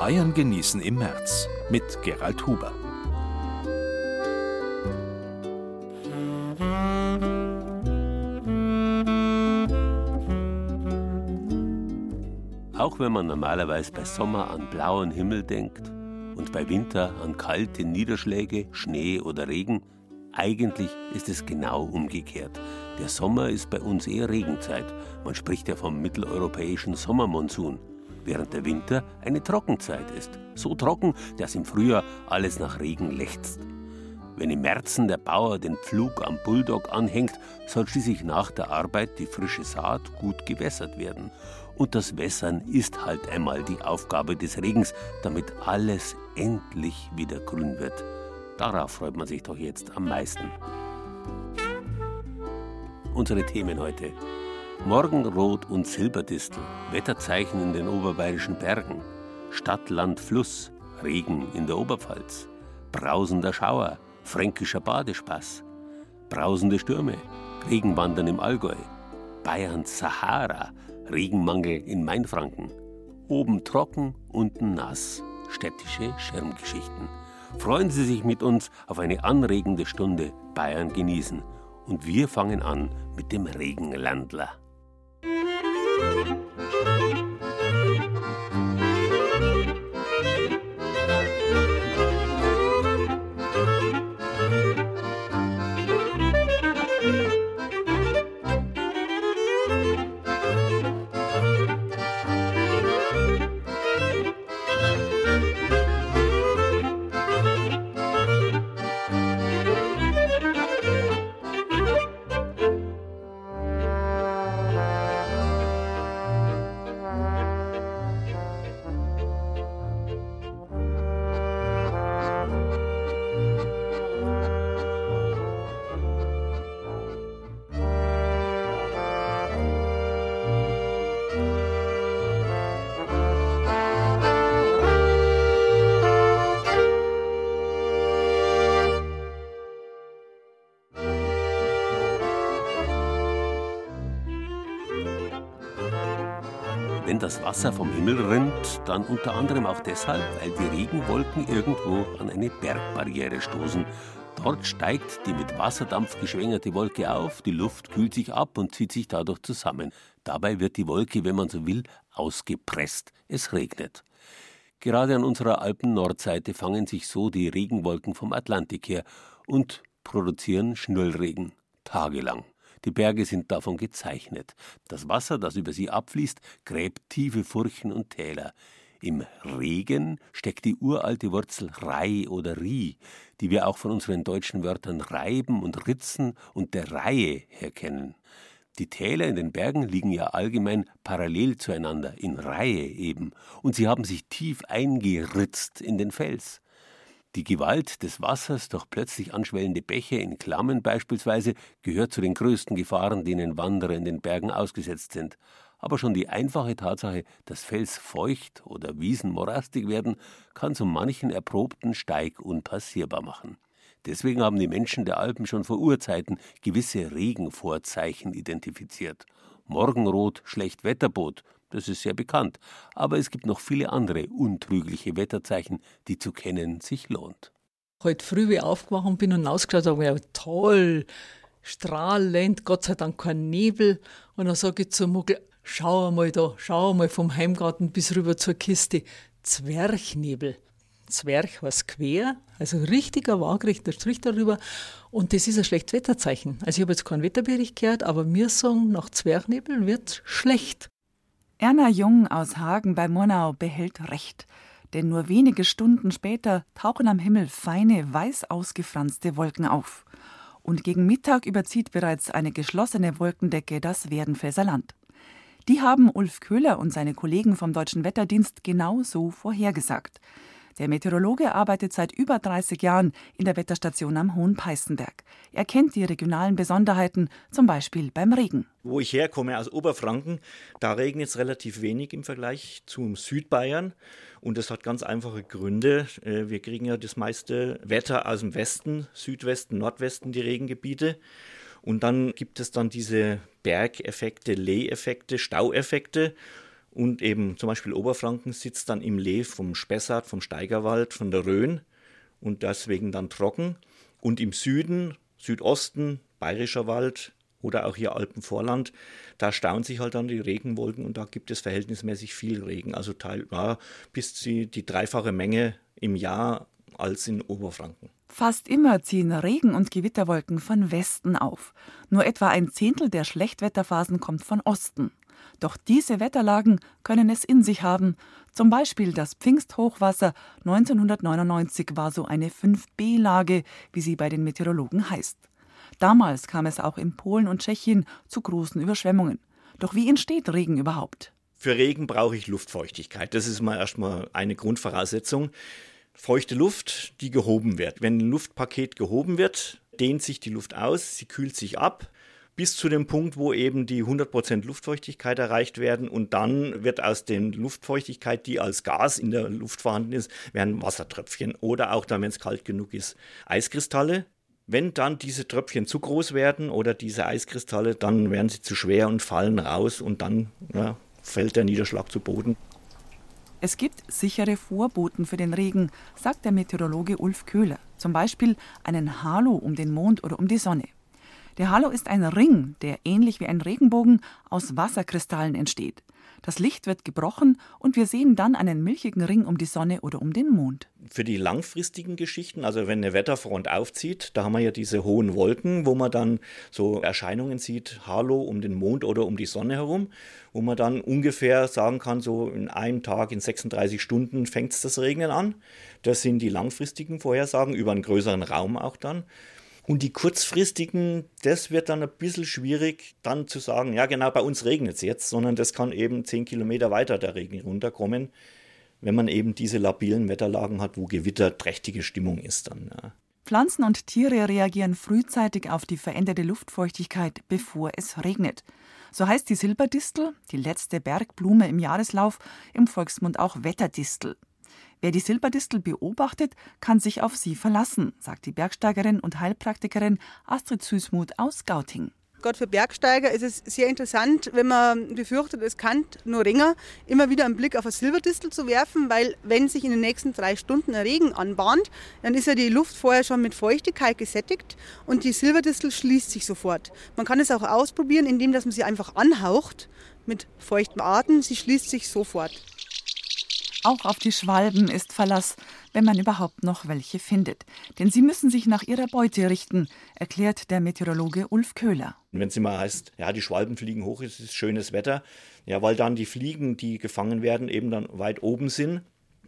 Bayern genießen im März mit Gerald Huber. Auch wenn man normalerweise bei Sommer an blauen Himmel denkt und bei Winter an kalte Niederschläge, Schnee oder Regen, eigentlich ist es genau umgekehrt. Der Sommer ist bei uns eher Regenzeit. Man spricht ja vom mitteleuropäischen Sommermonsun während der Winter eine Trockenzeit ist. So trocken, dass im Frühjahr alles nach Regen lechzt. Wenn im Märzen der Bauer den Pflug am Bulldog anhängt, soll schließlich nach der Arbeit die frische Saat gut gewässert werden. Und das Wässern ist halt einmal die Aufgabe des Regens, damit alles endlich wieder grün wird. Darauf freut man sich doch jetzt am meisten. Unsere Themen heute. Morgenrot und Silberdistel, Wetterzeichen in den oberbayerischen Bergen, Stadt, Land, Fluss, Regen in der Oberpfalz, brausender Schauer, fränkischer Badespaß, brausende Stürme, Regenwandern im Allgäu, Bayerns Sahara, Regenmangel in Mainfranken, oben trocken, unten nass, städtische Schirmgeschichten. Freuen Sie sich mit uns auf eine anregende Stunde Bayern genießen. Und wir fangen an mit dem Regenlandler. なるほど。Das Wasser vom Himmel rinnt, dann unter anderem auch deshalb, weil die Regenwolken irgendwo an eine Bergbarriere stoßen. Dort steigt die mit Wasserdampf geschwängerte Wolke auf, die Luft kühlt sich ab und zieht sich dadurch zusammen. Dabei wird die Wolke, wenn man so will, ausgepresst. Es regnet. Gerade an unserer Alpen-Nordseite fangen sich so die Regenwolken vom Atlantik her und produzieren Schnüllregen. Tagelang. Die Berge sind davon gezeichnet. Das Wasser, das über sie abfließt, gräbt tiefe Furchen und Täler. Im Regen steckt die uralte Wurzel Rei oder Ri, die wir auch von unseren deutschen Wörtern reiben und ritzen und der Reihe her kennen. Die Täler in den Bergen liegen ja allgemein parallel zueinander, in Reihe eben, und sie haben sich tief eingeritzt in den Fels. Die Gewalt des Wassers durch plötzlich anschwellende Bäche in Klammen beispielsweise gehört zu den größten Gefahren, denen Wanderer in den Bergen ausgesetzt sind. Aber schon die einfache Tatsache, dass Fels feucht oder Wiesen morastig werden, kann so manchen erprobten Steig unpassierbar machen. Deswegen haben die Menschen der Alpen schon vor Urzeiten gewisse Regenvorzeichen identifiziert. Morgenrot, Schlechtwetterbot, das ist sehr bekannt. Aber es gibt noch viele andere untrügliche Wetterzeichen, die zu kennen sich lohnt. Heute früh, wie ich aufgewacht bin und ausgeschaut habe, ja, toll, strahlend, Gott sei Dank kein Nebel. Und dann sage ich zum Muggel, schau mal da, schau mal vom Heimgarten bis rüber zur Kiste, Zwerchnebel. Zwerch was quer, also richtiger waagrechter Strich darüber. Und das ist ein schlechtes Wetterzeichen. Also ich habe jetzt keinen Wetterbericht gehört, aber wir sagen, nach Zwerchnebel wird schlecht. Erna Jung aus Hagen bei Murnau behält recht. Denn nur wenige Stunden später tauchen am Himmel feine, weiß ausgefranste Wolken auf. Und gegen Mittag überzieht bereits eine geschlossene Wolkendecke das Werdenfelser Land. Die haben Ulf Köhler und seine Kollegen vom Deutschen Wetterdienst genau so vorhergesagt. Der Meteorologe arbeitet seit über 30 Jahren in der Wetterstation am Hohen Peißenberg. Er kennt die regionalen Besonderheiten, zum Beispiel beim Regen. Wo ich herkomme, aus Oberfranken, da regnet es relativ wenig im Vergleich zum Südbayern. Und das hat ganz einfache Gründe. Äh, wir kriegen ja das meiste Wetter aus dem Westen, Südwesten, Nordwesten, die Regengebiete. Und dann gibt es dann diese Bergeffekte, Leheffekte, Staueffekte. Und eben zum Beispiel Oberfranken sitzt dann im Lee vom Spessart, vom Steigerwald, von der Rhön und deswegen dann trocken. Und im Süden, Südosten, Bayerischer Wald oder auch hier Alpenvorland, da stauen sich halt dann die Regenwolken und da gibt es verhältnismäßig viel Regen. Also teil, ja, bis die, die dreifache Menge im Jahr als in Oberfranken. Fast immer ziehen Regen- und Gewitterwolken von Westen auf. Nur etwa ein Zehntel der Schlechtwetterphasen kommt von Osten. Doch diese Wetterlagen können es in sich haben. Zum Beispiel das Pfingsthochwasser 1999 war so eine 5b-Lage, wie sie bei den Meteorologen heißt. Damals kam es auch in Polen und Tschechien zu großen Überschwemmungen. Doch wie entsteht Regen überhaupt? Für Regen brauche ich Luftfeuchtigkeit. Das ist mal erstmal eine Grundvoraussetzung. Feuchte Luft, die gehoben wird. Wenn ein Luftpaket gehoben wird, dehnt sich die Luft aus, sie kühlt sich ab bis zu dem Punkt, wo eben die 100% Luftfeuchtigkeit erreicht werden und dann wird aus der Luftfeuchtigkeit, die als Gas in der Luft vorhanden ist, werden Wassertröpfchen oder auch dann, wenn es kalt genug ist, Eiskristalle. Wenn dann diese Tröpfchen zu groß werden oder diese Eiskristalle, dann werden sie zu schwer und fallen raus und dann ja, fällt der Niederschlag zu Boden. Es gibt sichere Vorboten für den Regen, sagt der Meteorologe Ulf Köhler. Zum Beispiel einen Halo um den Mond oder um die Sonne. Der Halo ist ein Ring, der ähnlich wie ein Regenbogen aus Wasserkristallen entsteht. Das Licht wird gebrochen und wir sehen dann einen milchigen Ring um die Sonne oder um den Mond. Für die langfristigen Geschichten, also wenn eine Wetterfront aufzieht, da haben wir ja diese hohen Wolken, wo man dann so Erscheinungen sieht, Halo um den Mond oder um die Sonne herum, wo man dann ungefähr sagen kann, so in einem Tag, in 36 Stunden fängt es das Regnen an. Das sind die langfristigen Vorhersagen über einen größeren Raum auch dann. Und die kurzfristigen, das wird dann ein bisschen schwierig, dann zu sagen, ja genau, bei uns regnet es jetzt, sondern das kann eben zehn Kilometer weiter der Regen runterkommen, wenn man eben diese labilen Wetterlagen hat, wo gewitterträchtige Stimmung ist dann. Ja. Pflanzen und Tiere reagieren frühzeitig auf die veränderte Luftfeuchtigkeit, bevor es regnet. So heißt die Silberdistel, die letzte Bergblume im Jahreslauf, im Volksmund auch Wetterdistel. Wer die Silberdistel beobachtet, kann sich auf sie verlassen, sagt die Bergsteigerin und Heilpraktikerin Astrid Süßmuth aus Gauting. Gerade für Bergsteiger ist es sehr interessant, wenn man befürchtet, es kann nur Ringer, immer wieder einen Blick auf eine Silberdistel zu werfen, weil wenn sich in den nächsten drei Stunden ein Regen anbahnt, dann ist ja die Luft vorher schon mit Feuchtigkeit gesättigt und die Silberdistel schließt sich sofort. Man kann es auch ausprobieren, indem dass man sie einfach anhaucht mit feuchtem Atem, sie schließt sich sofort. Auch auf die Schwalben ist Verlass, wenn man überhaupt noch welche findet. Denn sie müssen sich nach ihrer Beute richten, erklärt der Meteorologe Ulf Köhler. Wenn es immer heißt, ja, die Schwalben fliegen hoch, es ist schönes Wetter, ja, weil dann die Fliegen, die gefangen werden, eben dann weit oben sind,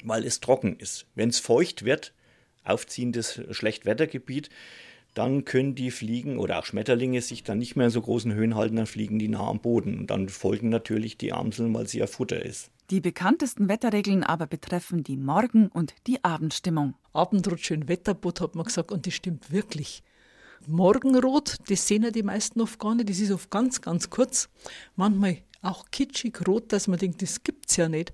weil es trocken ist. Wenn es feucht wird, aufziehendes Schlechtwettergebiet, dann können die Fliegen oder auch Schmetterlinge sich dann nicht mehr in so großen Höhen halten, dann fliegen die nah am Boden. Und dann folgen natürlich die Amseln, weil sie ja Futter ist. Die bekanntesten Wetterregeln aber betreffen die Morgen- und die Abendstimmung. Abendrot schön Wetterbot, hat man gesagt, und das stimmt wirklich. Morgenrot, das sehen ja die meisten oft gar nicht, das ist oft ganz, ganz kurz. Manchmal auch kitschig rot, dass man denkt, das gibt's ja nicht.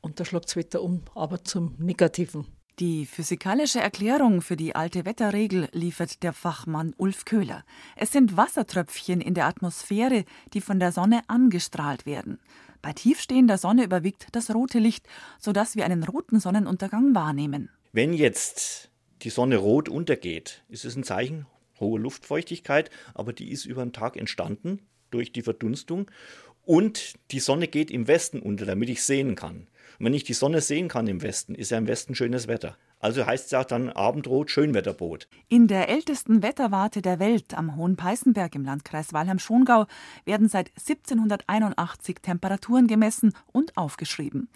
Und da schlägt das Wetter um, aber zum Negativen. Die physikalische Erklärung für die alte Wetterregel liefert der Fachmann Ulf Köhler. Es sind Wassertröpfchen in der Atmosphäre, die von der Sonne angestrahlt werden. Bei tiefstehender Sonne überwiegt das rote Licht, sodass wir einen roten Sonnenuntergang wahrnehmen. Wenn jetzt die Sonne rot untergeht, ist es ein Zeichen hohe Luftfeuchtigkeit, aber die ist über den Tag entstanden durch die Verdunstung und die Sonne geht im Westen unter, damit ich sehen kann. Wenn ich die Sonne sehen kann im Westen, ist ja im Westen schönes Wetter. Also heißt es auch dann Abendrot, Schönwetterboot. In der ältesten Wetterwarte der Welt am Hohen Peißenberg im Landkreis Weilheim-Schongau werden seit 1781 Temperaturen gemessen und aufgeschrieben.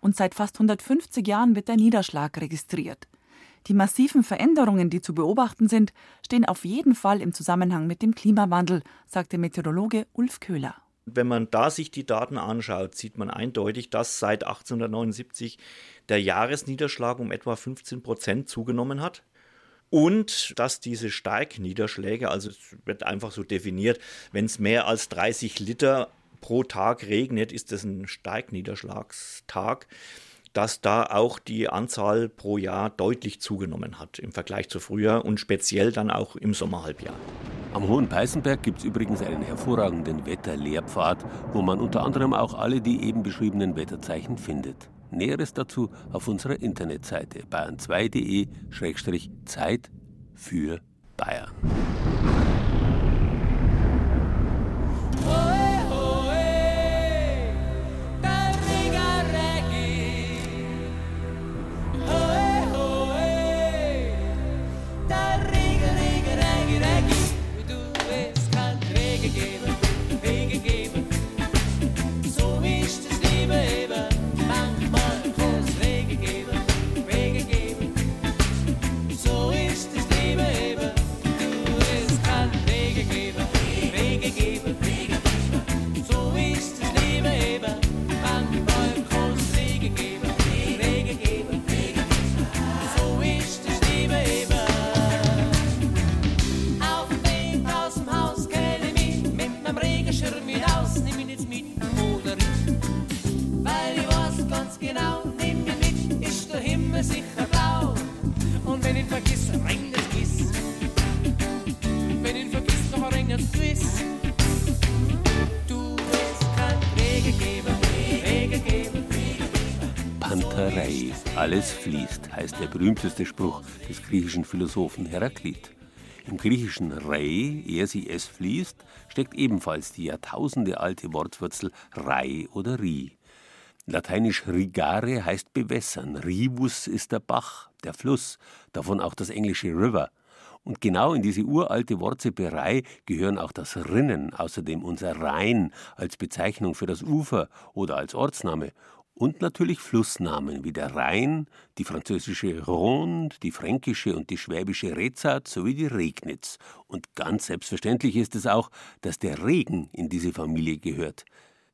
Und seit fast 150 Jahren wird der Niederschlag registriert. Die massiven Veränderungen, die zu beobachten sind, stehen auf jeden Fall im Zusammenhang mit dem Klimawandel, sagte Meteorologe Ulf Köhler. Wenn man da sich die Daten anschaut, sieht man eindeutig, dass seit 1879 der Jahresniederschlag um etwa 15 Prozent zugenommen hat. Und dass diese Starkniederschläge, also es wird einfach so definiert, wenn es mehr als 30 Liter pro Tag regnet, ist das ein Starkniederschlagstag, dass da auch die Anzahl pro Jahr deutlich zugenommen hat im Vergleich zu früher und speziell dann auch im Sommerhalbjahr. Am Hohen Peißenberg gibt es übrigens einen hervorragenden Wetterlehrpfad, wo man unter anderem auch alle die eben beschriebenen Wetterzeichen findet. Näheres dazu auf unserer Internetseite bayern2.de-zeit für Bayern. Alles fließt, heißt der berühmteste Spruch des griechischen Philosophen Heraklit. Im griechischen Rei, er sie es fließt, steckt ebenfalls die Jahrtausende alte Wortwurzel Rei oder Ri. Lateinisch rigare heißt bewässern, rivus ist der Bach, der Fluss, davon auch das englische River. Und genau in diese uralte Wortseperei gehören auch das Rinnen, außerdem unser Rhein als Bezeichnung für das Ufer oder als Ortsname und natürlich Flussnamen wie der Rhein, die französische Rhône, die fränkische und die schwäbische Rezat sowie die Regnitz. Und ganz selbstverständlich ist es auch, dass der Regen in diese Familie gehört.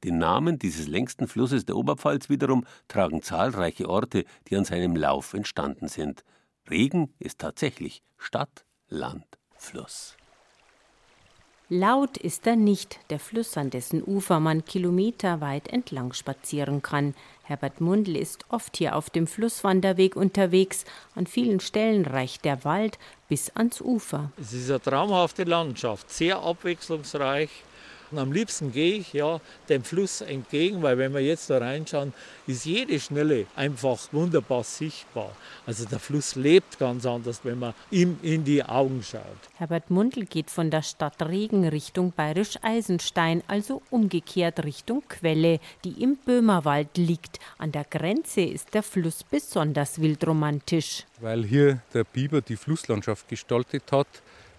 Den Namen dieses längsten Flusses der Oberpfalz wiederum tragen zahlreiche Orte, die an seinem Lauf entstanden sind. Regen ist tatsächlich Stadt, Land, Fluss. Laut ist er nicht, der Fluss, an dessen Ufer man kilometerweit entlang spazieren kann. Herbert Mundl ist oft hier auf dem Flusswanderweg unterwegs. An vielen Stellen reicht der Wald bis ans Ufer. Es ist eine traumhafte Landschaft, sehr abwechslungsreich. Und am liebsten gehe ich ja dem Fluss entgegen, weil wenn wir jetzt da reinschauen, ist jede Schnelle einfach wunderbar sichtbar. Also der Fluss lebt ganz anders, wenn man ihm in die Augen schaut. Herbert Mundl geht von der Stadt Regen Richtung Bayerisch-Eisenstein, also umgekehrt Richtung Quelle, die im Böhmerwald liegt. An der Grenze ist der Fluss besonders wildromantisch. Weil hier der Biber die Flusslandschaft gestaltet hat,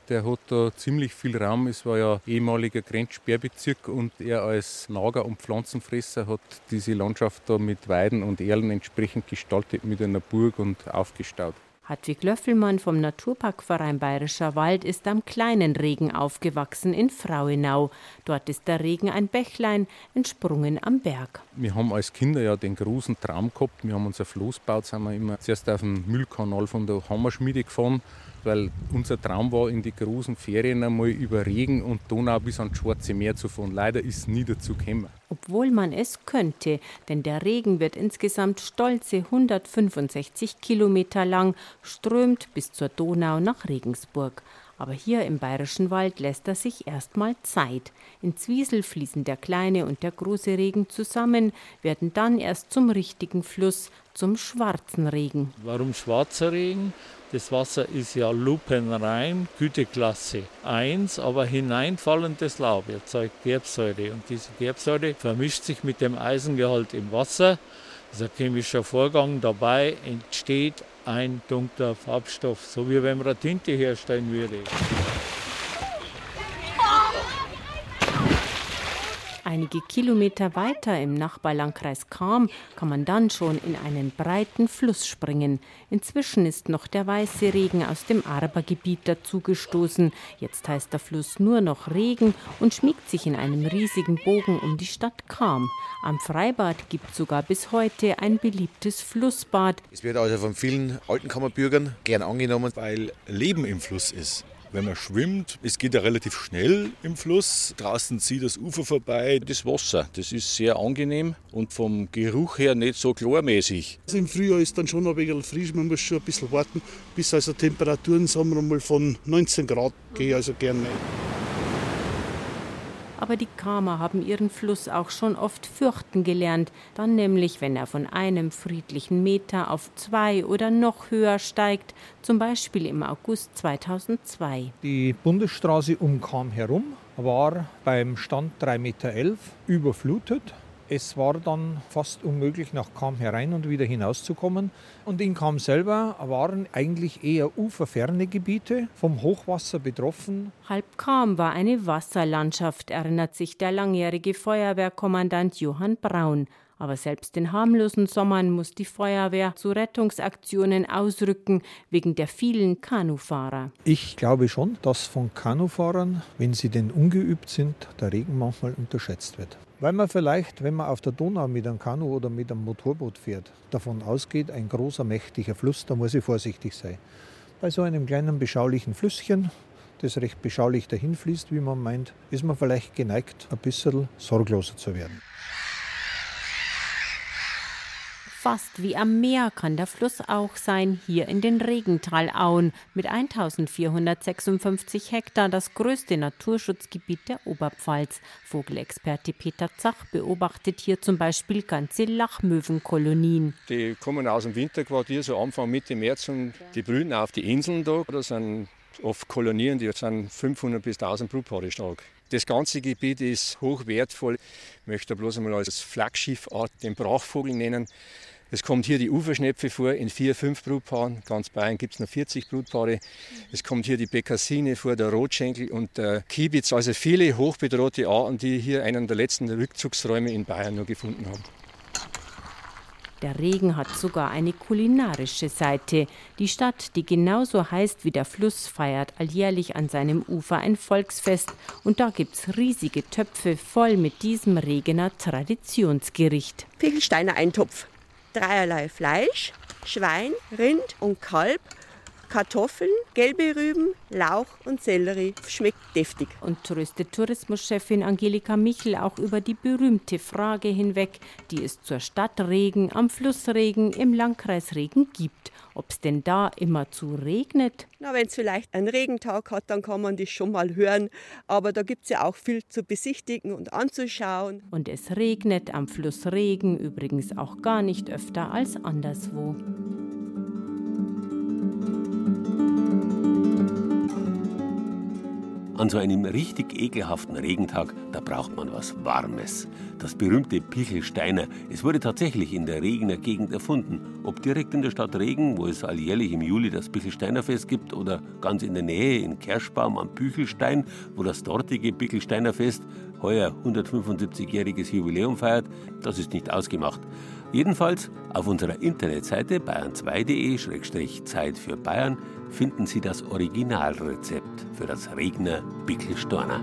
der hat da ziemlich viel Raum. Es war ja ehemaliger Grenzsperrbezirk und er als Nager- und Pflanzenfresser hat diese Landschaft da mit Weiden und Erlen entsprechend gestaltet mit einer Burg und aufgestaut. Hartwig Löffelmann vom Naturparkverein Bayerischer Wald ist am kleinen Regen aufgewachsen in Frauenau. Dort ist der Regen ein Bächlein, entsprungen am Berg. Wir haben als Kinder ja den großen Traum gehabt. Wir haben unser Floß gebaut, sind wir immer zuerst auf dem Müllkanal von der Hammerschmiede gefahren weil unser Traum war, in die großen Ferien einmal über Regen und Donau bis ans Schwarze Meer zu fahren. Leider ist nie dazu gekommen. Obwohl man es könnte, denn der Regen wird insgesamt stolze 165 Kilometer lang, strömt bis zur Donau nach Regensburg. Aber hier im Bayerischen Wald lässt er sich erstmal Zeit. In Zwiesel fließen der kleine und der große Regen zusammen, werden dann erst zum richtigen Fluss, zum schwarzen Regen. Warum schwarzer Regen? Das Wasser ist ja lupenrein, Güteklasse 1, aber hineinfallendes Laub erzeugt Gerbsäure. Und diese Gerbsäure vermischt sich mit dem Eisengehalt im Wasser. Das ist ein chemischer Vorgang. Dabei entsteht ein dunkler Farbstoff, so wie wenn man Tinte herstellen würde. Einige Kilometer weiter im Nachbarlandkreis Cham kann man dann schon in einen breiten Fluss springen. Inzwischen ist noch der weiße Regen aus dem Arbergebiet dazugestoßen. Jetzt heißt der Fluss nur noch Regen und schmiegt sich in einem riesigen Bogen um die Stadt Cham. Am Freibad gibt sogar bis heute ein beliebtes Flussbad. Es wird also von vielen alten Kammerbürgern gern angenommen, weil Leben im Fluss ist wenn man schwimmt. Es geht ja relativ schnell im Fluss. Draußen zieht das Ufer vorbei. Das Wasser, das ist sehr angenehm und vom Geruch her nicht so chlormäßig. Also Im Frühjahr ist dann schon ein bisschen frisch. Man muss schon ein bisschen warten, bis also Temperaturen sagen wir mal von 19 Grad gehe also gerne aber die Kramer haben ihren Fluss auch schon oft fürchten gelernt, dann nämlich, wenn er von einem friedlichen Meter auf zwei oder noch höher steigt, zum Beispiel im August 2002. Die Bundesstraße um Cham herum war beim Stand 3,11 Meter überflutet. Es war dann fast unmöglich, nach Cham herein und wieder hinauszukommen. Und in Cham selber waren eigentlich eher uferferne Gebiete vom Hochwasser betroffen. Halb Cham war eine Wasserlandschaft, erinnert sich der langjährige Feuerwehrkommandant Johann Braun. Aber selbst in harmlosen Sommern muss die Feuerwehr zu Rettungsaktionen ausrücken wegen der vielen Kanufahrer. Ich glaube schon, dass von Kanufahrern, wenn sie denn ungeübt sind, der Regen manchmal unterschätzt wird. Weil man vielleicht, wenn man auf der Donau mit einem Kanu oder mit einem Motorboot fährt, davon ausgeht, ein großer, mächtiger Fluss, da muss ich vorsichtig sein. Bei so einem kleinen, beschaulichen Flüsschen, das recht beschaulich dahinfließt, wie man meint, ist man vielleicht geneigt, ein bisschen sorgloser zu werden. Fast wie am Meer kann der Fluss auch sein, hier in den Regentalauen mit 1456 Hektar das größte Naturschutzgebiet der Oberpfalz. Vogelexperte Peter Zach beobachtet hier zum Beispiel ganze Lachmöwenkolonien. Die kommen aus dem Winterquartier so Anfang Mitte März und die brüten auf die Inseln da. Das sind oft Kolonien, die sind 500 bis 1000 Brutpaare stark. Das ganze Gebiet ist hochwertvoll. Ich möchte bloß einmal als Flaggschiffart den Brachvogel nennen. Es kommt hier die Uferschnepfe vor in vier, fünf Brutpaaren. Ganz Bayern gibt es noch 40 Brutpaare. Es kommt hier die Bekassine vor, der Rotschenkel und der Kiebitz. Also viele hochbedrohte Arten, die hier einen der letzten Rückzugsräume in Bayern noch gefunden haben. Der Regen hat sogar eine kulinarische Seite. Die Stadt, die genauso heißt wie der Fluss, feiert alljährlich an seinem Ufer ein Volksfest. Und da gibt es riesige Töpfe voll mit diesem Regener Traditionsgericht. Pichelsteiner Eintopf dreierlei Fleisch, Schwein, Rind und Kalb, Kartoffeln, gelbe Rüben, Lauch und Sellerie. Schmeckt deftig. Und tröstet Tourismuschefin Angelika Michel auch über die berühmte Frage hinweg, die es zur Stadt Regen, am Fluss Regen, im Landkreis Regen gibt. Ob es denn da immer zu regnet? Na, wenn es vielleicht einen Regentag hat, dann kann man das schon mal hören. Aber da gibt es ja auch viel zu besichtigen und anzuschauen. Und es regnet am Fluss Regen übrigens auch gar nicht öfter als anderswo. An so einem richtig ekelhaften Regentag, da braucht man was Warmes. Das berühmte Pichelsteiner, es wurde tatsächlich in der Regener Gegend erfunden. Ob direkt in der Stadt Regen, wo es alljährlich im Juli das Pichelsteiner Fest gibt, oder ganz in der Nähe in Kerschbaum am Büchelstein, wo das dortige Pichelsteiner Fest heuer 175-jähriges Jubiläum feiert, das ist nicht ausgemacht. Jedenfalls auf unserer Internetseite bayern2.de-Zeit für Bayern finden Sie das Originalrezept für das Regner Bickelstorner.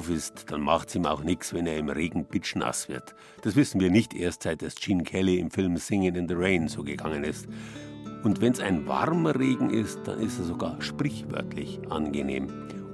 Drauf ist, dann macht's ihm auch nichts, wenn er im Regen pitschnass wird. Das wissen wir nicht erst seit es Gene Kelly im Film Singing in the Rain so gegangen ist. Und wenn's ein warmer Regen ist, dann ist er sogar sprichwörtlich angenehm.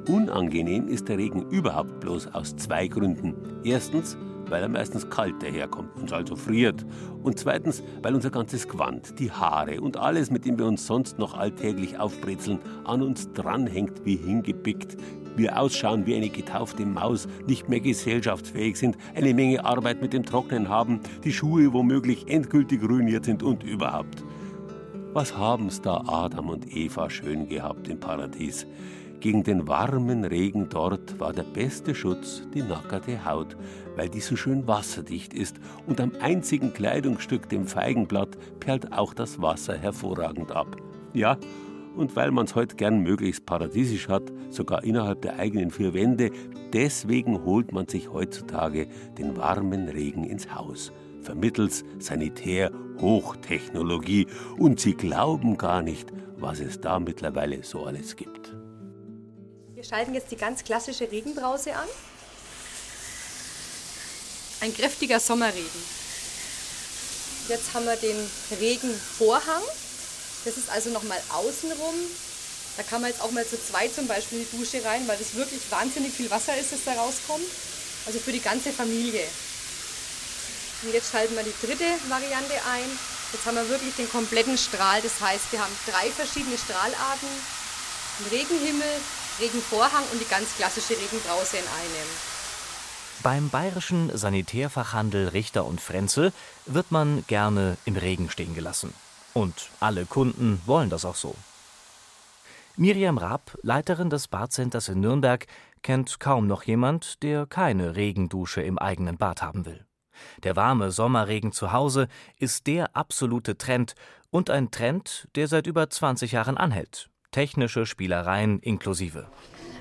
Unangenehm ist der Regen überhaupt bloß aus zwei Gründen. Erstens, weil er meistens kalt daherkommt, uns also friert. Und zweitens, weil unser ganzes Gewand, die Haare und alles, mit dem wir uns sonst noch alltäglich aufbrezeln, an uns dranhängt wie hingepickt. Wir ausschauen wie eine getaufte Maus, nicht mehr gesellschaftsfähig sind, eine Menge Arbeit mit dem Trocknen haben, die Schuhe womöglich endgültig ruiniert sind und überhaupt. Was haben's da Adam und Eva schön gehabt im Paradies? Gegen den warmen Regen dort war der beste Schutz die nackerte Haut, weil die so schön wasserdicht ist und am einzigen Kleidungsstück, dem Feigenblatt, perlt auch das Wasser hervorragend ab. Ja, und weil man's heute gern möglichst paradiesisch hat, sogar innerhalb der eigenen vier Wände, deswegen holt man sich heutzutage den warmen Regen ins Haus, vermittels Sanitär Hochtechnologie, und Sie glauben gar nicht, was es da mittlerweile so alles gibt. Wir schalten jetzt die ganz klassische Regenbrause an. Ein kräftiger Sommerregen. Jetzt haben wir den Regenvorhang. Das ist also nochmal außenrum. Da kann man jetzt auch mal zu zweit zum Beispiel in die Dusche rein, weil das wirklich wahnsinnig viel Wasser ist, das da rauskommt. Also für die ganze Familie. Und jetzt schalten wir die dritte Variante ein. Jetzt haben wir wirklich den kompletten Strahl. Das heißt, wir haben drei verschiedene Strahlarten. Einen Regenhimmel, Regenvorhang und die ganz klassische Regenbrause in einem. Beim bayerischen Sanitärfachhandel Richter und Frenzel wird man gerne im Regen stehen gelassen. Und alle Kunden wollen das auch so. Miriam Raab, Leiterin des Badcenters in Nürnberg, kennt kaum noch jemand, der keine Regendusche im eigenen Bad haben will. Der warme Sommerregen zu Hause ist der absolute Trend und ein Trend, der seit über 20 Jahren anhält. Technische Spielereien inklusive.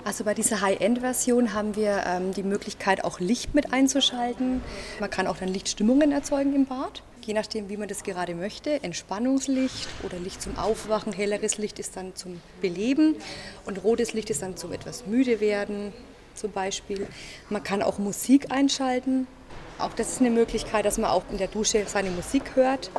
Also bei dieser High-End-Version haben wir ähm, die Möglichkeit, auch Licht mit einzuschalten. Man kann auch dann Lichtstimmungen erzeugen im Bad, je nachdem, wie man das gerade möchte. Entspannungslicht oder Licht zum Aufwachen, helleres Licht ist dann zum Beleben und rotes Licht ist dann zum etwas müde werden zum Beispiel. Man kann auch Musik einschalten. Auch das ist eine Möglichkeit, dass man auch in der Dusche seine Musik hört.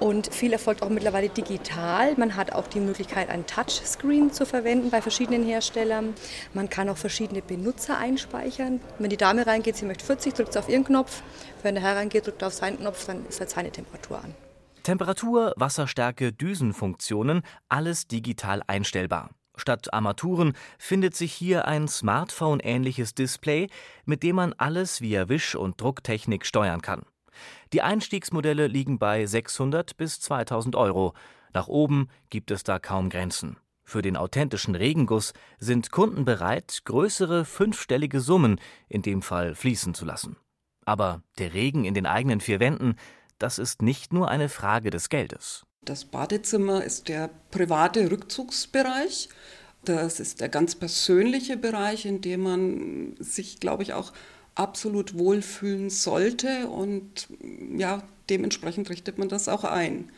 Und viel erfolgt auch mittlerweile digital. Man hat auch die Möglichkeit, ein Touchscreen zu verwenden bei verschiedenen Herstellern. Man kann auch verschiedene Benutzer einspeichern. Wenn die Dame reingeht, sie möchte 40, drückt sie auf ihren Knopf. Wenn der Herr reingeht, drückt er auf seinen Knopf, dann ist halt seine Temperatur an. Temperatur, Wasserstärke, Düsenfunktionen, alles digital einstellbar. Statt Armaturen findet sich hier ein Smartphone-ähnliches Display, mit dem man alles via Wisch- und Drucktechnik steuern kann. Die Einstiegsmodelle liegen bei 600 bis 2000 Euro. Nach oben gibt es da kaum Grenzen. Für den authentischen Regenguss sind Kunden bereit, größere fünfstellige Summen, in dem Fall fließen zu lassen. Aber der Regen in den eigenen vier Wänden, das ist nicht nur eine Frage des Geldes. Das Badezimmer ist der private Rückzugsbereich. Das ist der ganz persönliche Bereich, in dem man sich, glaube ich, auch absolut wohlfühlen sollte und ja, dementsprechend richtet man das auch ein.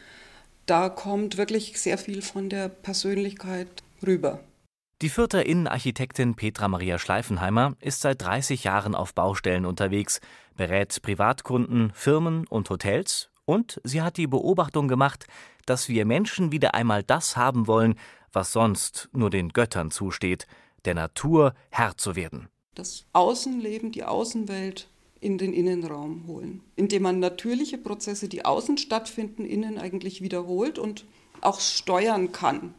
Da kommt wirklich sehr viel von der Persönlichkeit rüber. Die Fürther Innenarchitektin Petra Maria Schleifenheimer ist seit 30 Jahren auf Baustellen unterwegs, berät Privatkunden, Firmen und Hotels und sie hat die Beobachtung gemacht, dass wir Menschen wieder einmal das haben wollen, was sonst nur den Göttern zusteht, der Natur Herr zu werden. Das Außenleben, die Außenwelt in den Innenraum holen, indem man natürliche Prozesse, die außen stattfinden, innen eigentlich wiederholt und auch steuern kann.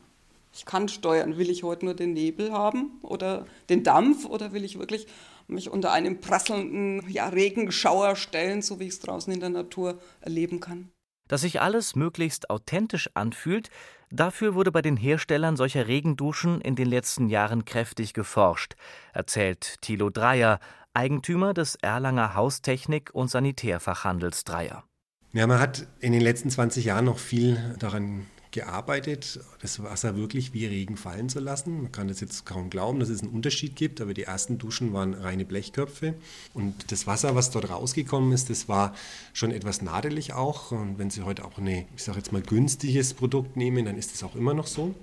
Ich kann steuern, will ich heute nur den Nebel haben oder den Dampf oder will ich wirklich mich unter einem prasselnden ja, Regenschauer stellen, so wie ich es draußen in der Natur erleben kann. Dass sich alles möglichst authentisch anfühlt, dafür wurde bei den Herstellern solcher Regenduschen in den letzten Jahren kräftig geforscht, erzählt Thilo Dreier, Eigentümer des Erlanger Haustechnik- und Sanitärfachhandels Dreier. Ja, man hat in den letzten 20 Jahren noch viel daran gearbeitet, das Wasser wirklich wie Regen fallen zu lassen. Man kann das jetzt kaum glauben, dass es einen Unterschied gibt, aber die ersten Duschen waren reine Blechköpfe. Und das Wasser, was dort rausgekommen ist, das war schon etwas nadelig auch. Und wenn Sie heute auch ein, ich sage jetzt mal, günstiges Produkt nehmen, dann ist das auch immer noch so.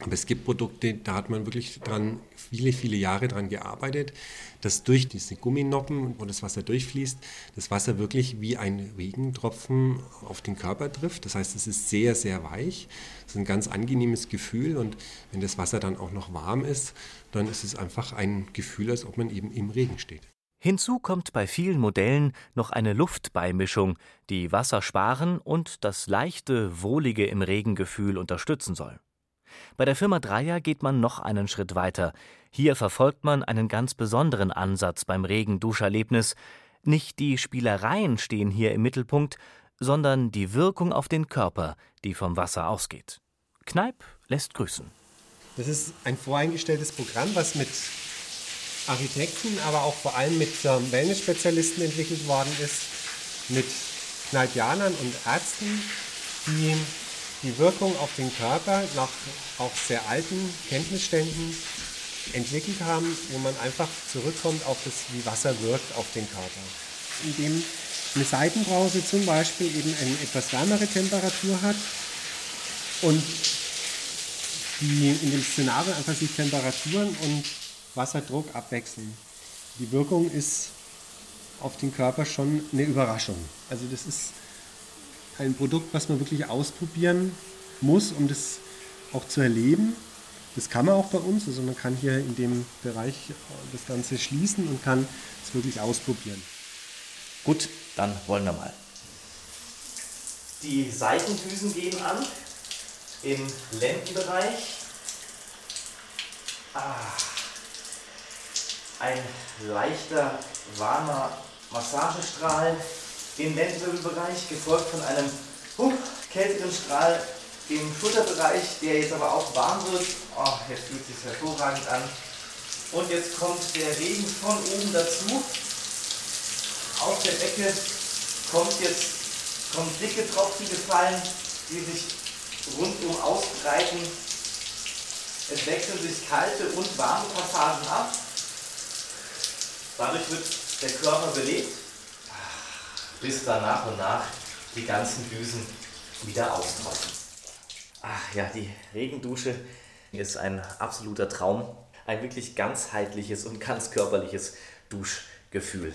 Aber es gibt Produkte, da hat man wirklich dran viele, viele Jahre dran gearbeitet, dass durch diese Gumminoppen, wo das Wasser durchfließt, das Wasser wirklich wie ein Regentropfen auf den Körper trifft. Das heißt, es ist sehr, sehr weich. Es ist ein ganz angenehmes Gefühl und wenn das Wasser dann auch noch warm ist, dann ist es einfach ein Gefühl, als ob man eben im Regen steht. Hinzu kommt bei vielen Modellen noch eine Luftbeimischung, die Wasser sparen und das leichte, wohlige im Regengefühl unterstützen soll. Bei der Firma Dreier geht man noch einen Schritt weiter. Hier verfolgt man einen ganz besonderen Ansatz beim Regenduscherlebnis. Nicht die Spielereien stehen hier im Mittelpunkt, sondern die Wirkung auf den Körper, die vom Wasser ausgeht. Kneip lässt grüßen. Das ist ein voreingestelltes Programm, was mit Architekten, aber auch vor allem mit ähm, Wellness-Spezialisten entwickelt worden ist, mit Kneipianern und Ärzten, die die Wirkung auf den Körper nach auch sehr alten Kenntnisständen entwickelt haben, wo man einfach zurückkommt auf das, wie Wasser wirkt auf den Körper. Indem eine Seitenbrause zum Beispiel eben eine etwas wärmere Temperatur hat und die in dem Szenario einfach sich Temperaturen und Wasserdruck abwechseln. Die Wirkung ist auf den Körper schon eine Überraschung. Also das ist ein Produkt, was man wirklich ausprobieren muss, um das auch zu erleben. Das kann man auch bei uns, also man kann hier in dem Bereich das Ganze schließen und kann es wirklich ausprobieren. Gut, dann wollen wir mal. Die Seitendüsen gehen an im Lendenbereich. Ah, ein leichter, warmer Massagestrahl im Lendenwirbelbereich, gefolgt von einem uh, kälteren Strahl im Schulterbereich, der jetzt aber auch warm wird. Oh, jetzt fühlt es sich hervorragend an. Und jetzt kommt der Regen von oben dazu. Auf der Decke kommt jetzt kommen dicke Tropfen gefallen, die sich rundum ausbreiten. Es wechseln sich kalte und warme Passagen ab. Dadurch wird der Körper belebt, bis dann nach und nach die ganzen Düsen wieder austropfen. Ach ja, die Regendusche ist ein absoluter Traum. Ein wirklich ganzheitliches und ganz körperliches Duschgefühl.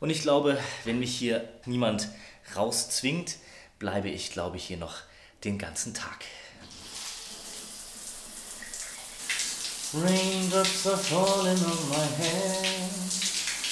Und ich glaube, wenn mich hier niemand rauszwingt, bleibe ich, glaube ich, hier noch den ganzen Tag. Raindrops are falling on my head.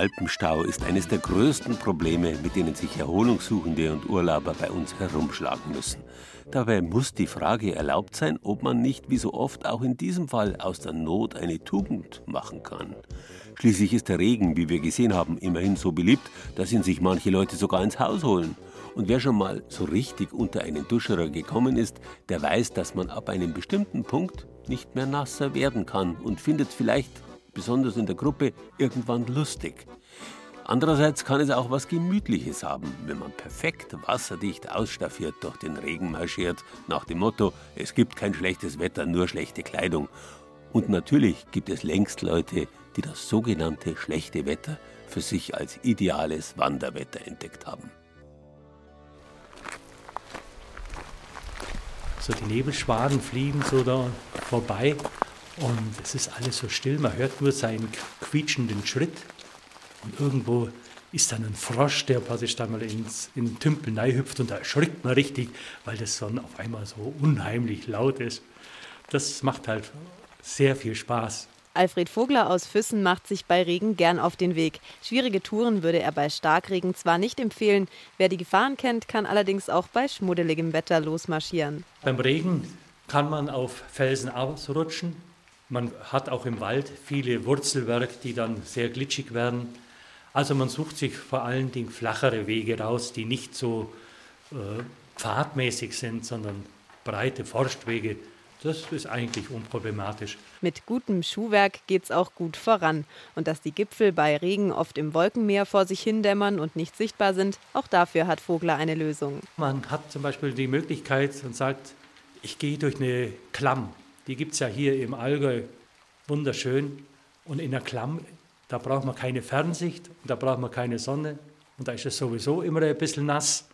Alpenstau ist eines der größten Probleme, mit denen sich Erholungssuchende und Urlauber bei uns herumschlagen müssen. Dabei muss die Frage erlaubt sein, ob man nicht wie so oft auch in diesem Fall aus der Not eine Tugend machen kann. Schließlich ist der Regen, wie wir gesehen haben, immerhin so beliebt, dass ihn sich manche Leute sogar ins Haus holen. Und wer schon mal so richtig unter einen Duscherer gekommen ist, der weiß, dass man ab einem bestimmten Punkt nicht mehr nasser werden kann und findet vielleicht besonders in der Gruppe, irgendwann lustig. Andererseits kann es auch was Gemütliches haben, wenn man perfekt wasserdicht ausstaffiert durch den Regen marschiert, nach dem Motto, es gibt kein schlechtes Wetter, nur schlechte Kleidung. Und natürlich gibt es längst Leute, die das sogenannte schlechte Wetter für sich als ideales Wanderwetter entdeckt haben. So die Nebelschwaden fliegen so da vorbei und es ist alles so still, man hört nur seinen quietschenden Schritt. Und irgendwo ist dann ein Frosch, der praktisch da mal ins, in den Tümpel hüpft und da erschrickt man richtig, weil das dann auf einmal so unheimlich laut ist. Das macht halt sehr viel Spaß. Alfred Vogler aus Füssen macht sich bei Regen gern auf den Weg. Schwierige Touren würde er bei Starkregen zwar nicht empfehlen, wer die Gefahren kennt, kann allerdings auch bei schmuddeligem Wetter losmarschieren. Beim Regen kann man auf Felsen ausrutschen. Man hat auch im Wald viele Wurzelwerk, die dann sehr glitschig werden. Also man sucht sich vor allen Dingen flachere Wege raus, die nicht so äh, pfadmäßig sind, sondern breite Forstwege. Das ist eigentlich unproblematisch. Mit gutem Schuhwerk geht es auch gut voran. Und dass die Gipfel bei Regen oft im Wolkenmeer vor sich hindämmern und nicht sichtbar sind, auch dafür hat Vogler eine Lösung. Man hat zum Beispiel die Möglichkeit und sagt, ich gehe durch eine Klamm. Die gibt es ja hier im Allgäu wunderschön. Und in der Klamm, da braucht man keine Fernsicht und da braucht man keine Sonne. Und da ist es sowieso immer ein bisschen nass.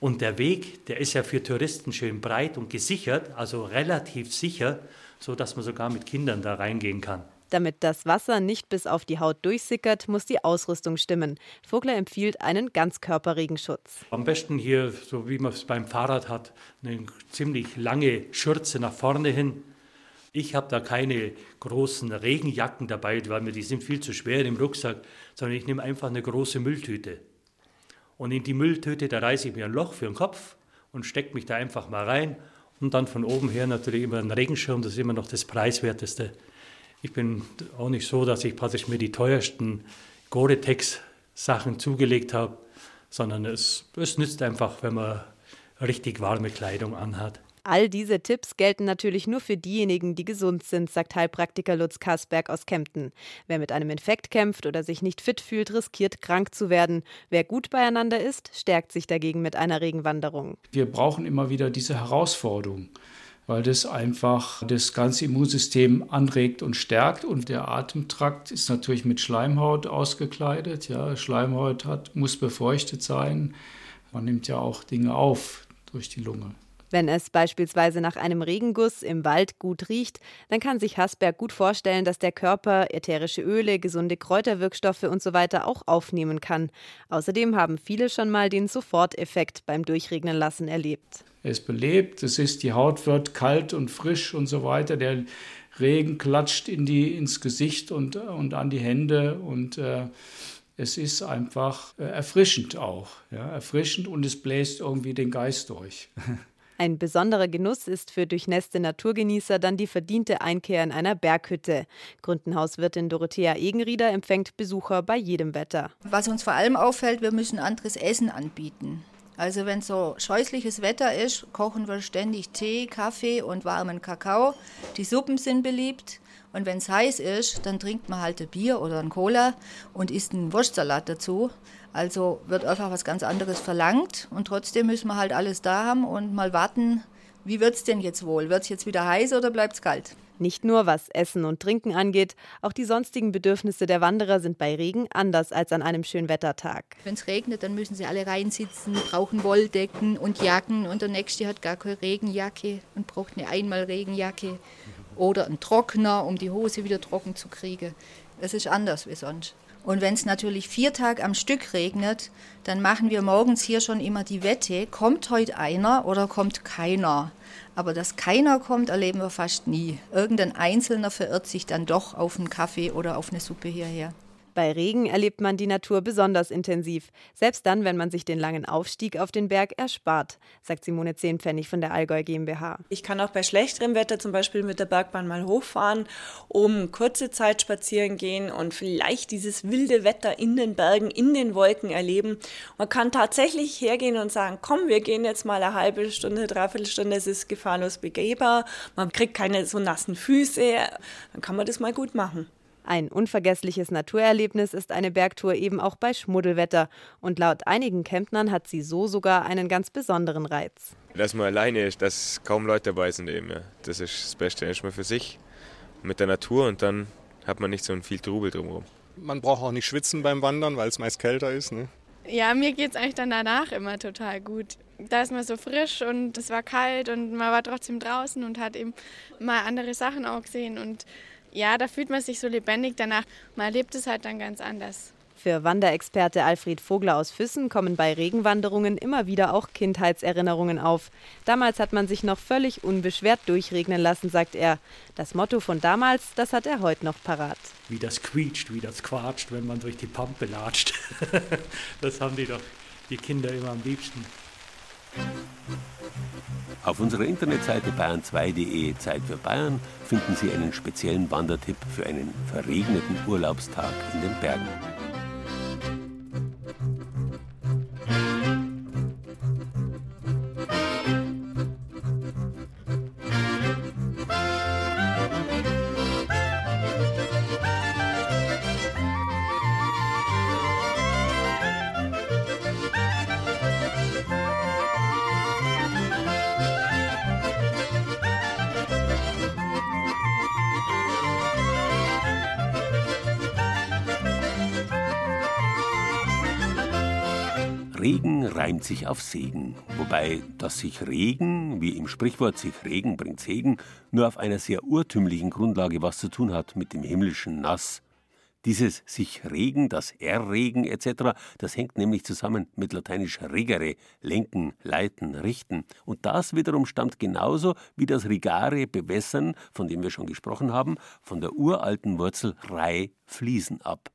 Und der Weg, der ist ja für Touristen schön breit und gesichert, also relativ sicher, so dass man sogar mit Kindern da reingehen kann. Damit das Wasser nicht bis auf die Haut durchsickert, muss die Ausrüstung stimmen. Vogler empfiehlt einen Ganzkörperregenschutz. Am besten hier, so wie man es beim Fahrrad hat, eine ziemlich lange Schürze nach vorne hin. Ich habe da keine großen Regenjacken dabei, weil mir die sind viel zu schwer im Rucksack, sondern ich nehme einfach eine große Mülltüte. Und in die Mülltüte, da reiße ich mir ein Loch für den Kopf und stecke mich da einfach mal rein. Und dann von oben her natürlich immer ein Regenschirm, das ist immer noch das Preiswerteste. Ich bin auch nicht so, dass ich praktisch mir die teuersten Gore-Tex-Sachen zugelegt habe, sondern es, es nützt einfach, wenn man richtig warme Kleidung anhat. All diese Tipps gelten natürlich nur für diejenigen, die gesund sind, sagt Heilpraktiker Lutz Kasberg aus Kempten. Wer mit einem Infekt kämpft oder sich nicht fit fühlt, riskiert krank zu werden. Wer gut beieinander ist, stärkt sich dagegen mit einer Regenwanderung. Wir brauchen immer wieder diese Herausforderung weil das einfach das ganze Immunsystem anregt und stärkt. Und der Atemtrakt ist natürlich mit Schleimhaut ausgekleidet. Ja, Schleimhaut hat, muss befeuchtet sein. Man nimmt ja auch Dinge auf durch die Lunge. Wenn es beispielsweise nach einem Regenguss im Wald gut riecht, dann kann sich Hasberg gut vorstellen, dass der Körper ätherische Öle, gesunde Kräuterwirkstoffe usw. So auch aufnehmen kann. Außerdem haben viele schon mal den Soforteffekt beim Durchregnen lassen erlebt. Es belebt, es ist, die Haut wird kalt und frisch und so weiter. Der Regen klatscht in die, ins Gesicht und, und an die Hände und äh, es ist einfach äh, erfrischend auch. Ja, erfrischend und es bläst irgendwie den Geist durch. Ein besonderer Genuss ist für durchnässte Naturgenießer dann die verdiente Einkehr in einer Berghütte. Grundenhauswirtin Dorothea Egenrieder empfängt Besucher bei jedem Wetter. Was uns vor allem auffällt, wir müssen anderes Essen anbieten. Also wenn so scheußliches Wetter ist, kochen wir ständig Tee, Kaffee und warmen Kakao. Die Suppen sind beliebt. Und wenn es heiß ist, dann trinkt man halt ein Bier oder ein Cola und isst einen Wurstsalat dazu. Also wird einfach was ganz anderes verlangt und trotzdem müssen wir halt alles da haben und mal warten, wie wird es denn jetzt wohl? Wird es jetzt wieder heiß oder bleibt es kalt? Nicht nur was Essen und Trinken angeht, auch die sonstigen Bedürfnisse der Wanderer sind bei Regen anders als an einem Schönwettertag. Wenn es regnet, dann müssen sie alle reinsitzen, brauchen Wolldecken und Jacken und der Nächste hat gar keine Regenjacke und braucht eine Einmalregenjacke oder einen Trockner, um die Hose wieder trocken zu kriegen. Es ist anders wie sonst. Und wenn es natürlich vier Tage am Stück regnet, dann machen wir morgens hier schon immer die Wette, kommt heute einer oder kommt keiner. Aber dass keiner kommt, erleben wir fast nie. Irgendein Einzelner verirrt sich dann doch auf einen Kaffee oder auf eine Suppe hierher. Bei Regen erlebt man die Natur besonders intensiv, selbst dann, wenn man sich den langen Aufstieg auf den Berg erspart, sagt Simone Zehnpfennig von der Allgäu GmbH. Ich kann auch bei schlechterem Wetter zum Beispiel mit der Bergbahn mal hochfahren, um kurze Zeit spazieren gehen und vielleicht dieses wilde Wetter in den Bergen, in den Wolken erleben. Man kann tatsächlich hergehen und sagen, komm, wir gehen jetzt mal eine halbe Stunde, dreiviertel Stunde, es ist gefahrlos begehbar, man kriegt keine so nassen Füße, dann kann man das mal gut machen. Ein unvergessliches Naturerlebnis ist eine Bergtour eben auch bei Schmuddelwetter. Und laut einigen Kempnern hat sie so sogar einen ganz besonderen Reiz. Dass man alleine ist, dass kaum Leute dabei sind eben. Ja. Das ist das Beste erstmal für sich mit der Natur und dann hat man nicht so viel Trubel drumherum. Man braucht auch nicht schwitzen beim Wandern, weil es meist kälter ist. Ne? Ja, mir geht es eigentlich dann danach immer total gut. Da ist man so frisch und es war kalt und man war trotzdem draußen und hat eben mal andere Sachen auch gesehen und ja, da fühlt man sich so lebendig danach. Man erlebt es halt dann ganz anders. Für Wanderexperte Alfred Vogler aus Füssen kommen bei Regenwanderungen immer wieder auch Kindheitserinnerungen auf. Damals hat man sich noch völlig unbeschwert durchregnen lassen, sagt er. Das Motto von damals, das hat er heute noch parat. Wie das quietscht, wie das quatscht, wenn man durch die Pampe latscht. das haben die doch die Kinder immer am liebsten. Auf unserer Internetseite bayern2.de Zeit für Bayern finden Sie einen speziellen Wandertipp für einen verregneten Urlaubstag in den Bergen. Reimt sich auf Segen, wobei das sich Regen, wie im Sprichwort sich Regen bringt Segen, nur auf einer sehr urtümlichen Grundlage was zu tun hat mit dem himmlischen Nass. Dieses sich Regen, das Erregen etc., das hängt nämlich zusammen mit lateinisch regere, lenken, leiten, richten. Und das wiederum stammt genauso wie das rigare, bewässern, von dem wir schon gesprochen haben, von der uralten Wurzel rei, fließen ab.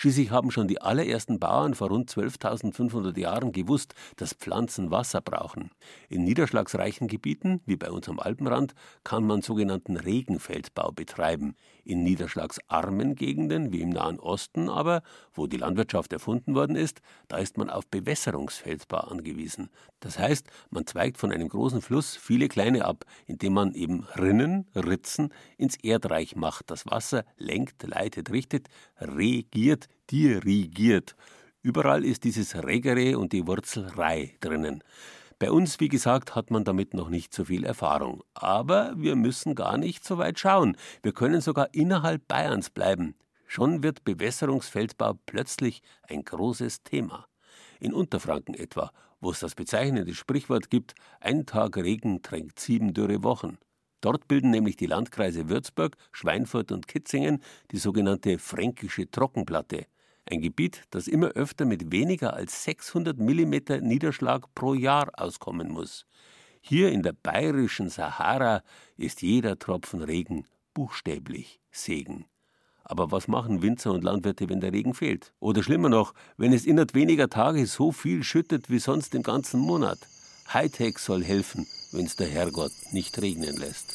Schließlich haben schon die allerersten Bauern vor rund 12.500 Jahren gewusst, dass Pflanzen Wasser brauchen. In niederschlagsreichen Gebieten, wie bei uns am Alpenrand, kann man sogenannten Regenfeldbau betreiben. In niederschlagsarmen Gegenden, wie im Nahen Osten aber, wo die Landwirtschaft erfunden worden ist, da ist man auf Bewässerungsfeldbau angewiesen. Das heißt, man zweigt von einem großen Fluss viele kleine ab, indem man eben Rinnen, Ritzen ins Erdreich macht, das Wasser lenkt, leitet, richtet, regiert, dirigiert. Überall ist dieses Regere und die Wurzel Rei drinnen. Bei uns, wie gesagt, hat man damit noch nicht so viel Erfahrung. Aber wir müssen gar nicht so weit schauen. Wir können sogar innerhalb Bayerns bleiben. Schon wird Bewässerungsfeldbau plötzlich ein großes Thema. In Unterfranken etwa, wo es das bezeichnende Sprichwort gibt, ein Tag Regen tränkt sieben dürre Wochen. Dort bilden nämlich die Landkreise Würzburg, Schweinfurt und Kitzingen die sogenannte fränkische Trockenplatte. Ein Gebiet, das immer öfter mit weniger als 600 mm Niederschlag pro Jahr auskommen muss. Hier in der bayerischen Sahara ist jeder Tropfen Regen buchstäblich Segen. Aber was machen Winzer und Landwirte, wenn der Regen fehlt? Oder schlimmer noch, wenn es innerhalb weniger Tage so viel schüttet wie sonst im ganzen Monat? Hightech soll helfen, wenn's der Herrgott nicht regnen lässt.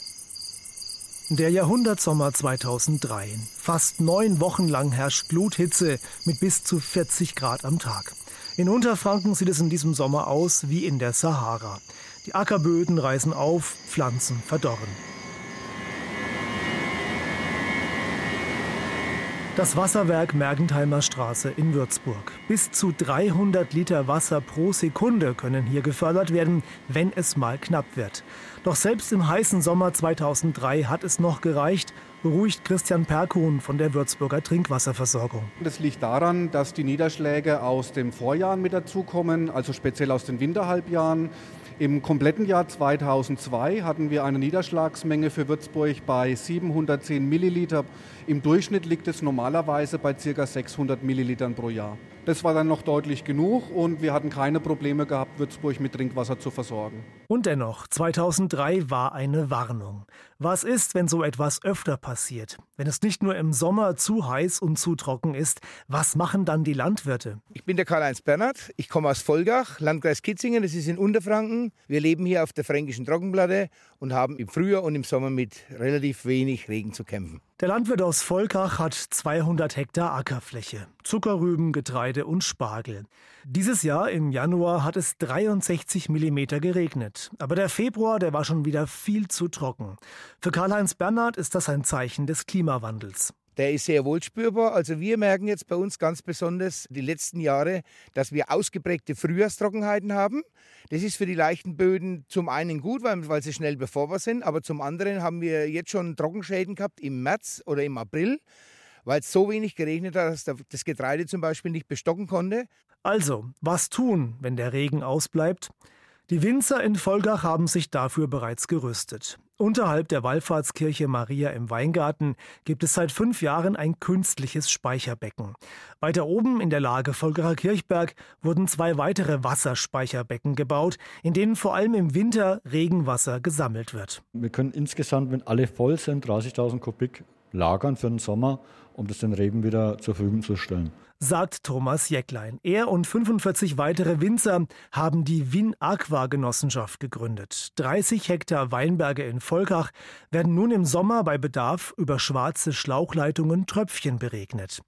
Der Jahrhundertsommer 2003. Fast neun Wochen lang herrscht Gluthitze mit bis zu 40 Grad am Tag. In Unterfranken sieht es in diesem Sommer aus wie in der Sahara. Die Ackerböden reißen auf, Pflanzen verdorren. Das Wasserwerk Mergentheimer Straße in Würzburg. Bis zu 300 Liter Wasser pro Sekunde können hier gefördert werden, wenn es mal knapp wird. Doch selbst im heißen Sommer 2003 hat es noch gereicht, beruhigt Christian Perkuhn von der Würzburger Trinkwasserversorgung. Das liegt daran, dass die Niederschläge aus dem Vorjahr mit dazukommen, also speziell aus den Winterhalbjahren. Im kompletten Jahr 2002 hatten wir eine Niederschlagsmenge für Würzburg bei 710 Milliliter. Im Durchschnitt liegt es normalerweise bei ca. 600 Millilitern pro Jahr. Das war dann noch deutlich genug und wir hatten keine Probleme gehabt, Würzburg mit Trinkwasser zu versorgen. Und dennoch, 2003 war eine Warnung. Was ist, wenn so etwas öfter passiert? Wenn es nicht nur im Sommer zu heiß und zu trocken ist, was machen dann die Landwirte? Ich bin der Karl-Heinz Bernhard, ich komme aus Volgach, Landkreis Kitzingen, das ist in Unterfranken. Wir leben hier auf der fränkischen Trockenplatte und haben im Frühjahr und im Sommer mit relativ wenig Regen zu kämpfen. Der Landwirt aus Volkach hat 200 Hektar Ackerfläche, Zuckerrüben, Getreide und Spargel. Dieses Jahr im Januar hat es 63 Millimeter geregnet. Aber der Februar, der war schon wieder viel zu trocken. Für Karl-Heinz Bernhard ist das ein Zeichen des Klimawandels der ist sehr wohl spürbar. Also wir merken jetzt bei uns ganz besonders die letzten Jahre, dass wir ausgeprägte Frühjahrstrockenheiten haben. Das ist für die leichten Böden zum einen gut, weil, weil sie schnell bevorbar sind, aber zum anderen haben wir jetzt schon Trockenschäden gehabt im März oder im April weil es so wenig geregnet hat, dass das Getreide zum Beispiel nicht bestocken konnte. Also, was tun, wenn der Regen ausbleibt? Die Winzer in Volgach haben sich dafür bereits gerüstet. Unterhalb der Wallfahrtskirche Maria im Weingarten gibt es seit fünf Jahren ein künstliches Speicherbecken. Weiter oben in der Lage Volkerer Kirchberg wurden zwei weitere Wasserspeicherbecken gebaut, in denen vor allem im Winter Regenwasser gesammelt wird. Wir können insgesamt, wenn alle voll sind, 30.000 Kubik lagern für den Sommer, um das den Reben wieder zur Verfügung zu stellen sagt Thomas Jäcklein. Er und 45 weitere Winzer haben die Wien Aqua Genossenschaft gegründet. 30 Hektar Weinberge in Volkach werden nun im Sommer bei Bedarf über schwarze Schlauchleitungen Tröpfchen beregnet.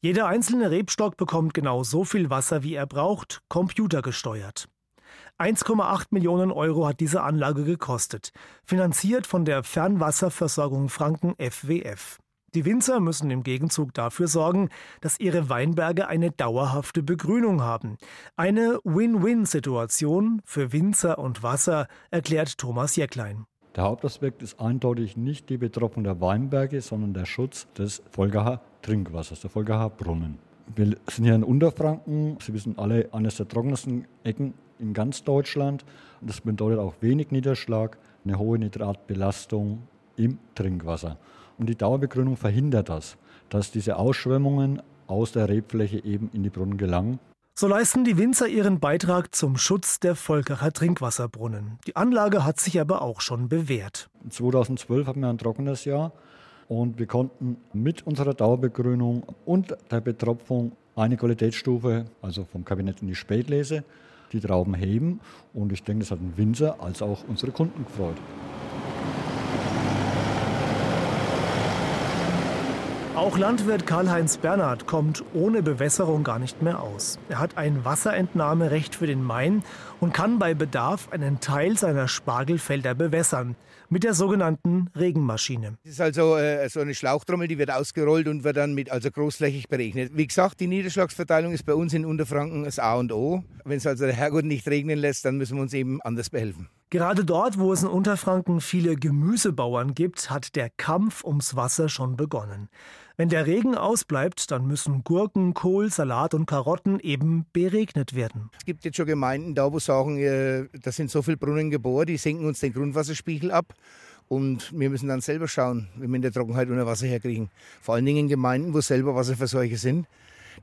Jeder einzelne Rebstock bekommt genau so viel Wasser, wie er braucht, computergesteuert. 1,8 Millionen Euro hat diese Anlage gekostet, finanziert von der Fernwasserversorgung Franken FWF. Die Winzer müssen im Gegenzug dafür sorgen, dass ihre Weinberge eine dauerhafte Begrünung haben. Eine Win-Win-Situation für Winzer und Wasser, erklärt Thomas Jäcklein. Der Hauptaspekt ist eindeutig nicht die Betroffnung der Weinberge, sondern der Schutz des Volgacher Trinkwassers, der Volgacher Brunnen. Wir sind hier in Unterfranken. Sie wissen alle, eines der trockensten Ecken in ganz Deutschland. Das bedeutet auch wenig Niederschlag, eine hohe Nitratbelastung im Trinkwasser. Und die Dauerbegrünung verhindert das, dass diese Ausschwemmungen aus der Rebfläche eben in die Brunnen gelangen. So leisten die Winzer ihren Beitrag zum Schutz der Volkerer Trinkwasserbrunnen. Die Anlage hat sich aber auch schon bewährt. 2012 hatten wir ein trockenes Jahr und wir konnten mit unserer Dauerbegrünung und der Betropfung eine Qualitätsstufe, also vom Kabinett in die Spätlese, die Trauben heben. Und ich denke, das hat den Winzer als auch unsere Kunden gefreut. Auch Landwirt Karl-Heinz Bernhard kommt ohne Bewässerung gar nicht mehr aus. Er hat ein Wasserentnahmerecht für den Main und kann bei Bedarf einen Teil seiner Spargelfelder bewässern mit der sogenannten Regenmaschine. Das ist also äh, so eine Schlauchtrommel, die wird ausgerollt und wird dann mit also großflächig berechnet. Wie gesagt, die Niederschlagsverteilung ist bei uns in Unterfranken das A und O. Wenn es also der Herrgott nicht regnen lässt, dann müssen wir uns eben anders behelfen. Gerade dort, wo es in Unterfranken viele Gemüsebauern gibt, hat der Kampf ums Wasser schon begonnen. Wenn der Regen ausbleibt, dann müssen Gurken, Kohl, Salat und Karotten eben beregnet werden. Es gibt jetzt schon Gemeinden da, wo sagen, äh, da sind so viele Brunnen geboren, die senken uns den Grundwasserspiegel ab. Und wir müssen dann selber schauen, wie wir in der Trockenheit unter Wasser herkriegen. Vor allen Dingen in Gemeinden, wo selber Wasserversorger sind.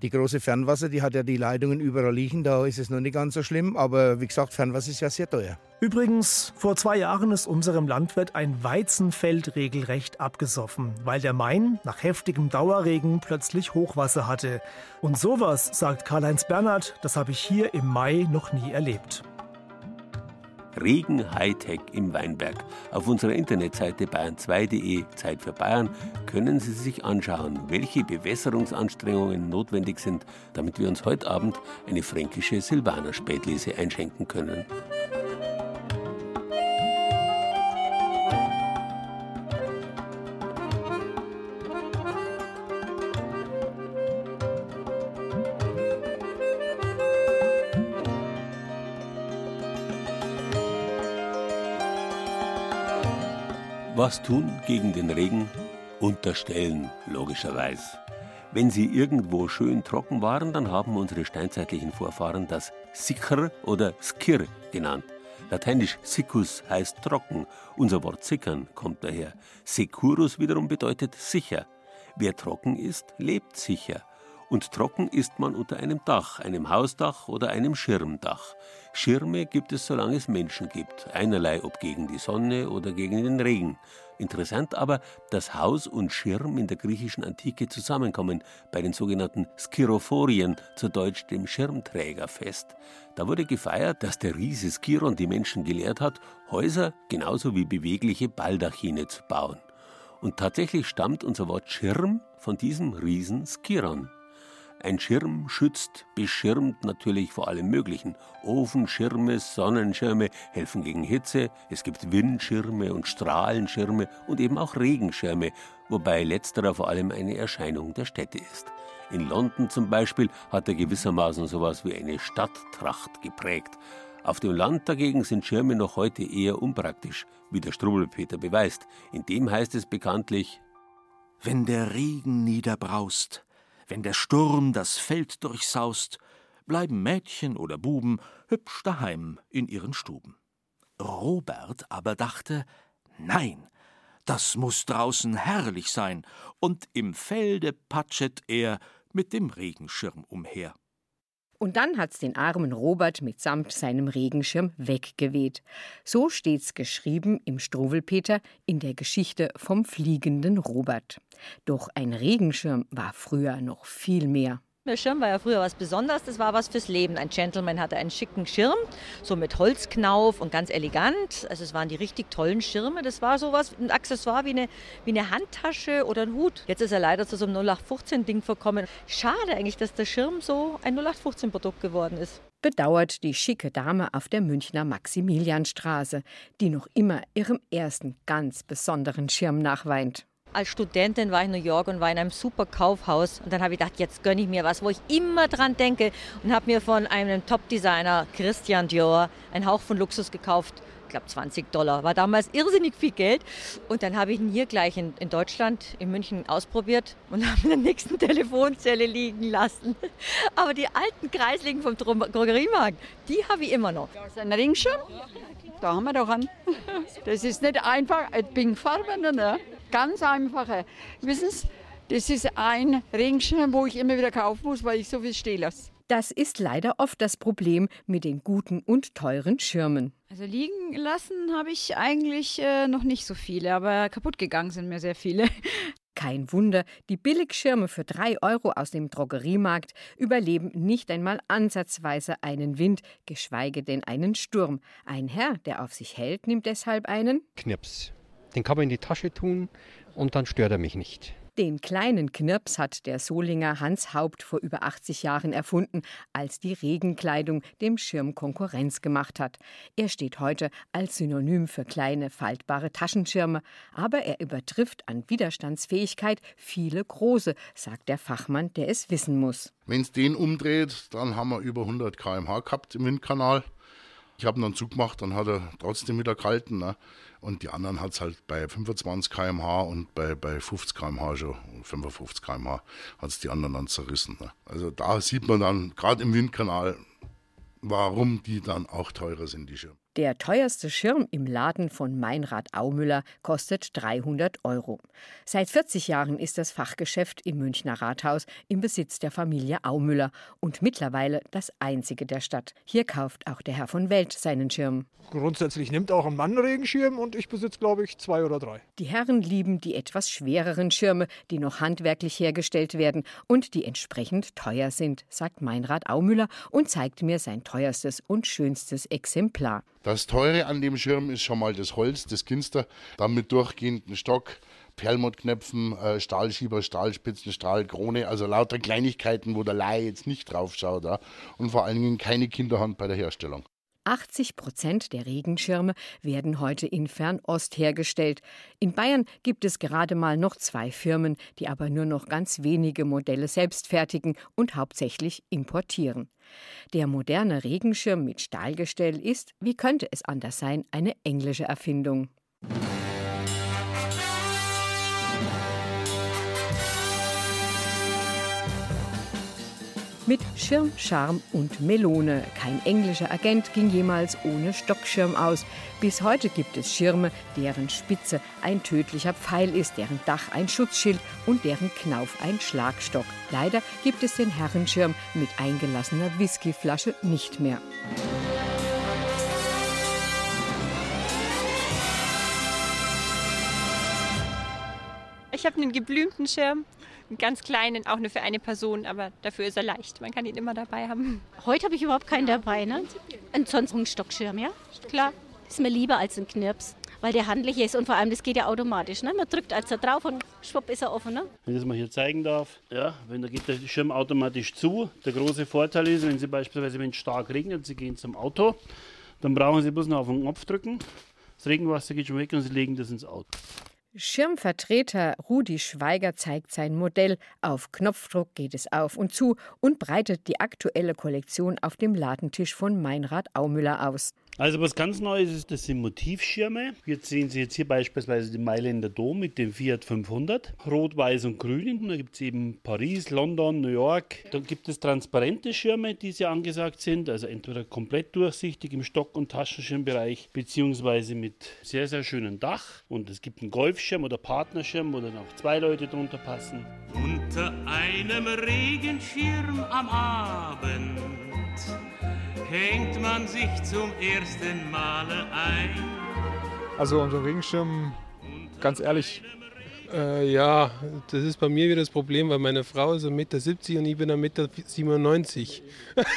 Die große Fernwasser, die hat ja die Leitungen überall liegen, da ist es noch nicht ganz so schlimm. Aber wie gesagt, Fernwasser ist ja sehr teuer. Übrigens, vor zwei Jahren ist unserem Landwirt ein Weizenfeld regelrecht abgesoffen, weil der Main nach heftigem Dauerregen plötzlich Hochwasser hatte. Und sowas, sagt Karl-Heinz Bernhard, das habe ich hier im Mai noch nie erlebt. Regen Hightech im Weinberg. Auf unserer Internetseite bayern2.de Zeit für Bayern können Sie sich anschauen, welche Bewässerungsanstrengungen notwendig sind, damit wir uns heute Abend eine fränkische Silvaner Spätlese einschenken können. Was tun gegen den Regen? Unterstellen, logischerweise. Wenn sie irgendwo schön trocken waren, dann haben unsere steinzeitlichen Vorfahren das Sikr oder Skir genannt. Lateinisch Siccus heißt trocken. Unser Wort sickern kommt daher. Securus wiederum bedeutet sicher. Wer trocken ist, lebt sicher. Und trocken ist man unter einem Dach, einem Hausdach oder einem Schirmdach. Schirme gibt es, solange es Menschen gibt, einerlei ob gegen die Sonne oder gegen den Regen. Interessant aber, dass Haus und Schirm in der griechischen Antike zusammenkommen, bei den sogenannten Skirophorien, zu Deutsch dem Schirmträgerfest. Da wurde gefeiert, dass der Riese Skiron die Menschen gelehrt hat, Häuser genauso wie bewegliche Baldachine zu bauen. Und tatsächlich stammt unser Wort Schirm von diesem Riesen Skiron. Ein Schirm schützt, beschirmt natürlich vor allem Möglichen. Ofenschirme, Sonnenschirme helfen gegen Hitze. Es gibt Windschirme und Strahlenschirme und eben auch Regenschirme, wobei letzterer vor allem eine Erscheinung der Städte ist. In London zum Beispiel hat er gewissermaßen sowas wie eine Stadttracht geprägt. Auf dem Land dagegen sind Schirme noch heute eher unpraktisch, wie der Struwelpeter beweist. In dem heißt es bekanntlich: Wenn der Regen niederbraust, wenn der Sturm das Feld durchsaust, bleiben Mädchen oder Buben hübsch daheim in ihren Stuben. Robert aber dachte, nein, das muss draußen herrlich sein, und im Felde patschet er mit dem Regenschirm umher. Und dann hat's den armen Robert mitsamt seinem Regenschirm weggeweht. So steht's geschrieben im Struwelpeter in der Geschichte vom fliegenden Robert. Doch ein Regenschirm war früher noch viel mehr. Der Schirm war ja früher was Besonderes, das war was fürs Leben. Ein Gentleman hatte einen schicken Schirm, so mit Holzknauf und ganz elegant. Also es waren die richtig tollen Schirme. Das war sowas, ein Accessoire wie eine, wie eine Handtasche oder ein Hut. Jetzt ist er leider zu so einem 0815-Ding verkommen. Schade eigentlich, dass der Schirm so ein 0815-Produkt geworden ist. Bedauert die schicke Dame auf der Münchner Maximilianstraße, die noch immer ihrem ersten ganz besonderen Schirm nachweint. Als Studentin war ich in New York und war in einem super Kaufhaus. Und dann habe ich gedacht, jetzt gönne ich mir was, wo ich immer dran denke. Und habe mir von einem Top-Designer, Christian Dior, einen Hauch von Luxus gekauft. Ich glaube 20 Dollar. War damals irrsinnig viel Geld. Und dann habe ich ihn hier gleich in, in Deutschland, in München ausprobiert und habe in der nächsten Telefonzelle liegen lassen. Aber die alten Kreisligen vom Drogeriemarkt, die habe ich immer noch. Das ist ein Ringschirm. Da haben wir doch an. Das ist nicht einfach, ein Pinkfarben, ne? Ganz einfache. Wissen Sie, das ist ein Regenschirm, wo ich immer wieder kaufen muss, weil ich so viel stehen lasse. Das ist leider oft das Problem mit den guten und teuren Schirmen. Also liegen lassen habe ich eigentlich äh, noch nicht so viele, aber kaputt gegangen sind mir sehr viele. Kein Wunder, die Billigschirme für drei Euro aus dem Drogeriemarkt überleben nicht einmal ansatzweise einen Wind, geschweige denn einen Sturm. Ein Herr, der auf sich hält, nimmt deshalb einen Knips. Den kann man in die Tasche tun und dann stört er mich nicht. Den kleinen Knirps hat der Solinger Hans Haupt vor über 80 Jahren erfunden, als die Regenkleidung dem Schirm Konkurrenz gemacht hat. Er steht heute als Synonym für kleine faltbare Taschenschirme, aber er übertrifft an Widerstandsfähigkeit viele große, sagt der Fachmann, der es wissen muss. Wenn es den umdreht, dann haben wir über 100 km/h gehabt im Windkanal. Ich habe ihn dann zugemacht, dann hat er trotzdem wieder gehalten. Ne? Und die anderen hat es halt bei 25 km/h und bei, bei 50 km/h schon, 55 km/h, hat es die anderen dann zerrissen. Ne? Also da sieht man dann, gerade im Windkanal, warum die dann auch teurer sind, die Schirme. Der teuerste Schirm im Laden von Meinrad Aumüller kostet 300 Euro. Seit 40 Jahren ist das Fachgeschäft im Münchner Rathaus im Besitz der Familie Aumüller und mittlerweile das einzige der Stadt. Hier kauft auch der Herr von Welt seinen Schirm. Grundsätzlich nimmt auch ein Mann Regenschirm und ich besitze, glaube ich, zwei oder drei. Die Herren lieben die etwas schwereren Schirme, die noch handwerklich hergestellt werden und die entsprechend teuer sind, sagt Meinrad Aumüller und zeigt mir sein teuerstes und schönstes Exemplar. Das Teure an dem Schirm ist schon mal das Holz, das Ginster, dann mit durchgehenden Stock, Perlmuttknöpfen, äh, Stahlschieber, Stahlspitzen, Stahlkrone, also lauter Kleinigkeiten, wo der Laie jetzt nicht drauf schaut. Und vor allen Dingen keine Kinderhand bei der Herstellung. 80 Prozent der Regenschirme werden heute in Fernost hergestellt. In Bayern gibt es gerade mal noch zwei Firmen, die aber nur noch ganz wenige Modelle selbst fertigen und hauptsächlich importieren. Der moderne Regenschirm mit Stahlgestell ist, wie könnte es anders sein, eine englische Erfindung. Mit Schirm, Charme und Melone. Kein englischer Agent ging jemals ohne Stockschirm aus. Bis heute gibt es Schirme, deren Spitze ein tödlicher Pfeil ist, deren Dach ein Schutzschild und deren Knauf ein Schlagstock. Leider gibt es den Herrenschirm mit eingelassener Whiskyflasche nicht mehr. Ich habe einen geblümten Schirm einen ganz kleinen, auch nur für eine Person, aber dafür ist er leicht. Man kann ihn immer dabei haben. Heute habe ich überhaupt keinen dabei, ne? Ansonsten ein Stockschirm, ja? Klar. Ist mir lieber als ein Knirps, weil der handlich ist und vor allem, das geht ja automatisch. Ne? Man drückt also drauf und schwupp ist er offen. Ne? Wenn ich das mal hier zeigen darf, ja, wenn da geht der Schirm automatisch zu. Der große Vorteil ist, wenn Sie beispielsweise, wenn es stark regnet, Sie gehen zum Auto, dann brauchen Sie bloß noch auf den Knopf drücken. Das Regenwasser geht schon weg und Sie legen das ins Auto. Schirmvertreter Rudi Schweiger zeigt sein Modell. Auf Knopfdruck geht es auf und zu und breitet die aktuelle Kollektion auf dem Ladentisch von Meinrad Aumüller aus. Also was ganz Neues ist, das sind Motivschirme. Jetzt sehen Sie jetzt hier beispielsweise den Mailänder Dom mit dem Fiat 500. Rot, Weiß und Grün. Da gibt es eben Paris, London, New York. Dann gibt es transparente Schirme, die sehr angesagt sind. Also entweder komplett durchsichtig im Stock- und Taschenschirmbereich, beziehungsweise mit sehr, sehr schönem Dach. Und es gibt einen Golfschirm oder Partnerschirm, wo dann auch zwei Leute drunter passen. Unter einem Regenschirm am Abend hängt man sich zum ersten Male ein. Also unser Regenschirm, ganz ehrlich, Äh, ja, das ist bei mir wieder das Problem, weil meine Frau ist 1,70 Meter und ich bin 1,97 Meter.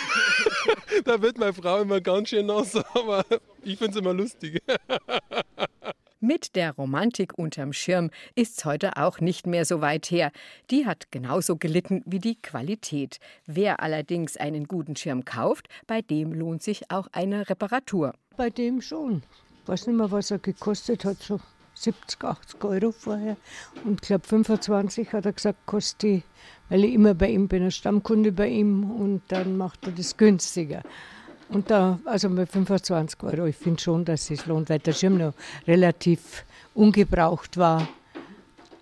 da wird meine Frau immer ganz schön nass, aber ich finde es immer lustig. Mit der Romantik unterm Schirm ist's heute auch nicht mehr so weit her. Die hat genauso gelitten wie die Qualität. Wer allerdings einen guten Schirm kauft, bei dem lohnt sich auch eine Reparatur. Bei dem schon. Ich weiß nicht mehr, was er gekostet hat, so 70, 80 Euro vorher. Und ich glaube 25 hat er gesagt, kostet die, weil ich immer bei ihm bin, ein Stammkunde bei ihm und dann macht er das günstiger. Und da, also mit 25 Euro, ich finde schon, dass es lohnt, weil der Schirm noch relativ ungebraucht war.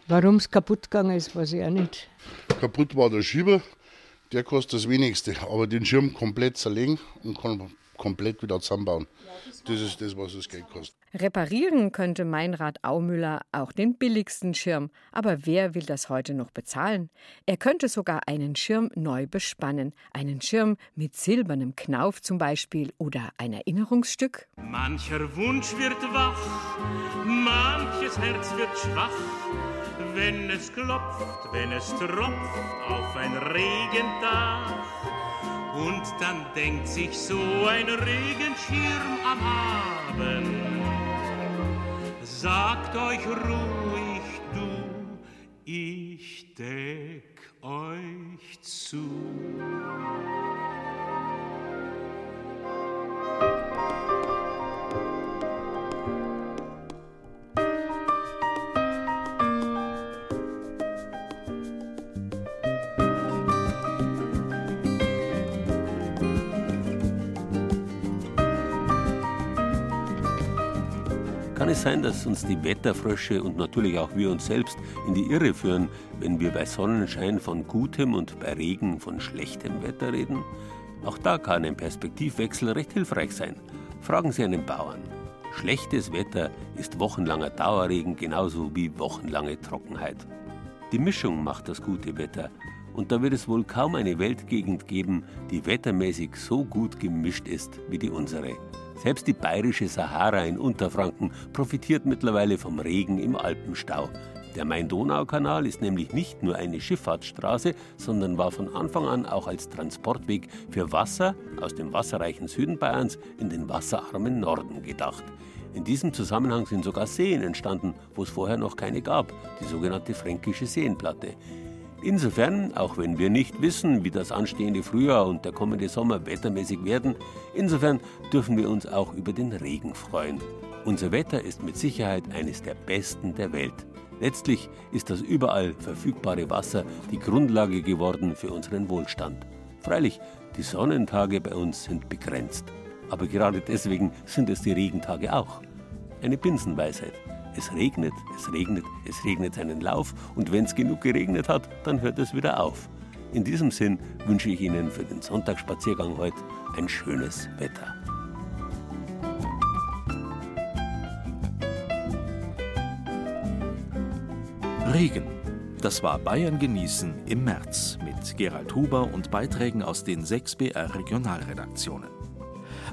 Warum es kaputt gegangen ist, weiß ich auch nicht. Kaputt war der Schieber, der kostet das wenigste. Aber den Schirm komplett zerlegen und kann komplett wieder zusammenbauen. Das ist das, was das Geld kostet. Reparieren könnte Meinrad Aumüller auch den billigsten Schirm. Aber wer will das heute noch bezahlen? Er könnte sogar einen Schirm neu bespannen. Einen Schirm mit silbernem Knauf zum Beispiel oder ein Erinnerungsstück. Mancher Wunsch wird wach, manches Herz wird schwach, wenn es klopft, wenn es tropft auf ein Regentag. Und dann denkt sich so ein Regenschirm am Abend, sagt euch ruhig du, ich deck euch zu. Kann es sein, dass uns die Wetterfrösche und natürlich auch wir uns selbst in die Irre führen, wenn wir bei Sonnenschein von gutem und bei Regen von schlechtem Wetter reden? Auch da kann ein Perspektivwechsel recht hilfreich sein. Fragen Sie einen Bauern. Schlechtes Wetter ist wochenlanger Dauerregen genauso wie wochenlange Trockenheit. Die Mischung macht das gute Wetter. Und da wird es wohl kaum eine Weltgegend geben, die wettermäßig so gut gemischt ist wie die unsere. Selbst die bayerische Sahara in Unterfranken profitiert mittlerweile vom Regen im Alpenstau. Der Main-Donau-Kanal ist nämlich nicht nur eine Schifffahrtsstraße, sondern war von Anfang an auch als Transportweg für Wasser aus dem wasserreichen Süden Bayerns in den wasserarmen Norden gedacht. In diesem Zusammenhang sind sogar Seen entstanden, wo es vorher noch keine gab, die sogenannte Fränkische Seenplatte. Insofern, auch wenn wir nicht wissen, wie das anstehende Frühjahr und der kommende Sommer wettermäßig werden, insofern dürfen wir uns auch über den Regen freuen. Unser Wetter ist mit Sicherheit eines der besten der Welt. Letztlich ist das überall verfügbare Wasser die Grundlage geworden für unseren Wohlstand. Freilich, die Sonnentage bei uns sind begrenzt. Aber gerade deswegen sind es die Regentage auch. Eine Binsenweisheit. Es regnet, es regnet, es regnet seinen Lauf und wenn es genug geregnet hat, dann hört es wieder auf. In diesem Sinn wünsche ich Ihnen für den Sonntagsspaziergang heute ein schönes Wetter. Regen. Das war Bayern genießen im März mit Gerald Huber und Beiträgen aus den sechs BR Regionalredaktionen.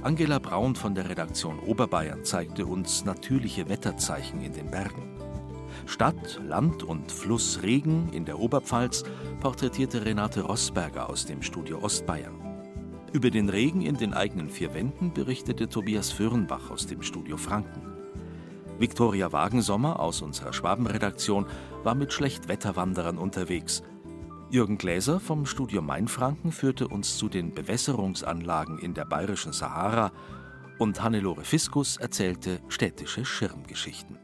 Angela Braun von der Redaktion Oberbayern zeigte uns natürliche Wetterzeichen in den Bergen. Stadt, Land und Fluss Regen in der Oberpfalz porträtierte Renate Rosberger aus dem Studio Ostbayern. Über den Regen in den eigenen vier Wänden berichtete Tobias Fürnbach aus dem Studio Franken. Viktoria Wagensommer aus unserer Schwabenredaktion war mit Schlechtwetterwanderern unterwegs. Jürgen Gläser vom Studio Mainfranken führte uns zu den Bewässerungsanlagen in der bayerischen Sahara und Hannelore Fiskus erzählte städtische Schirmgeschichten.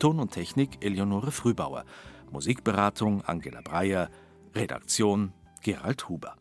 Ton und Technik Eleonore Frühbauer, Musikberatung Angela Breyer, Redaktion Gerald Huber.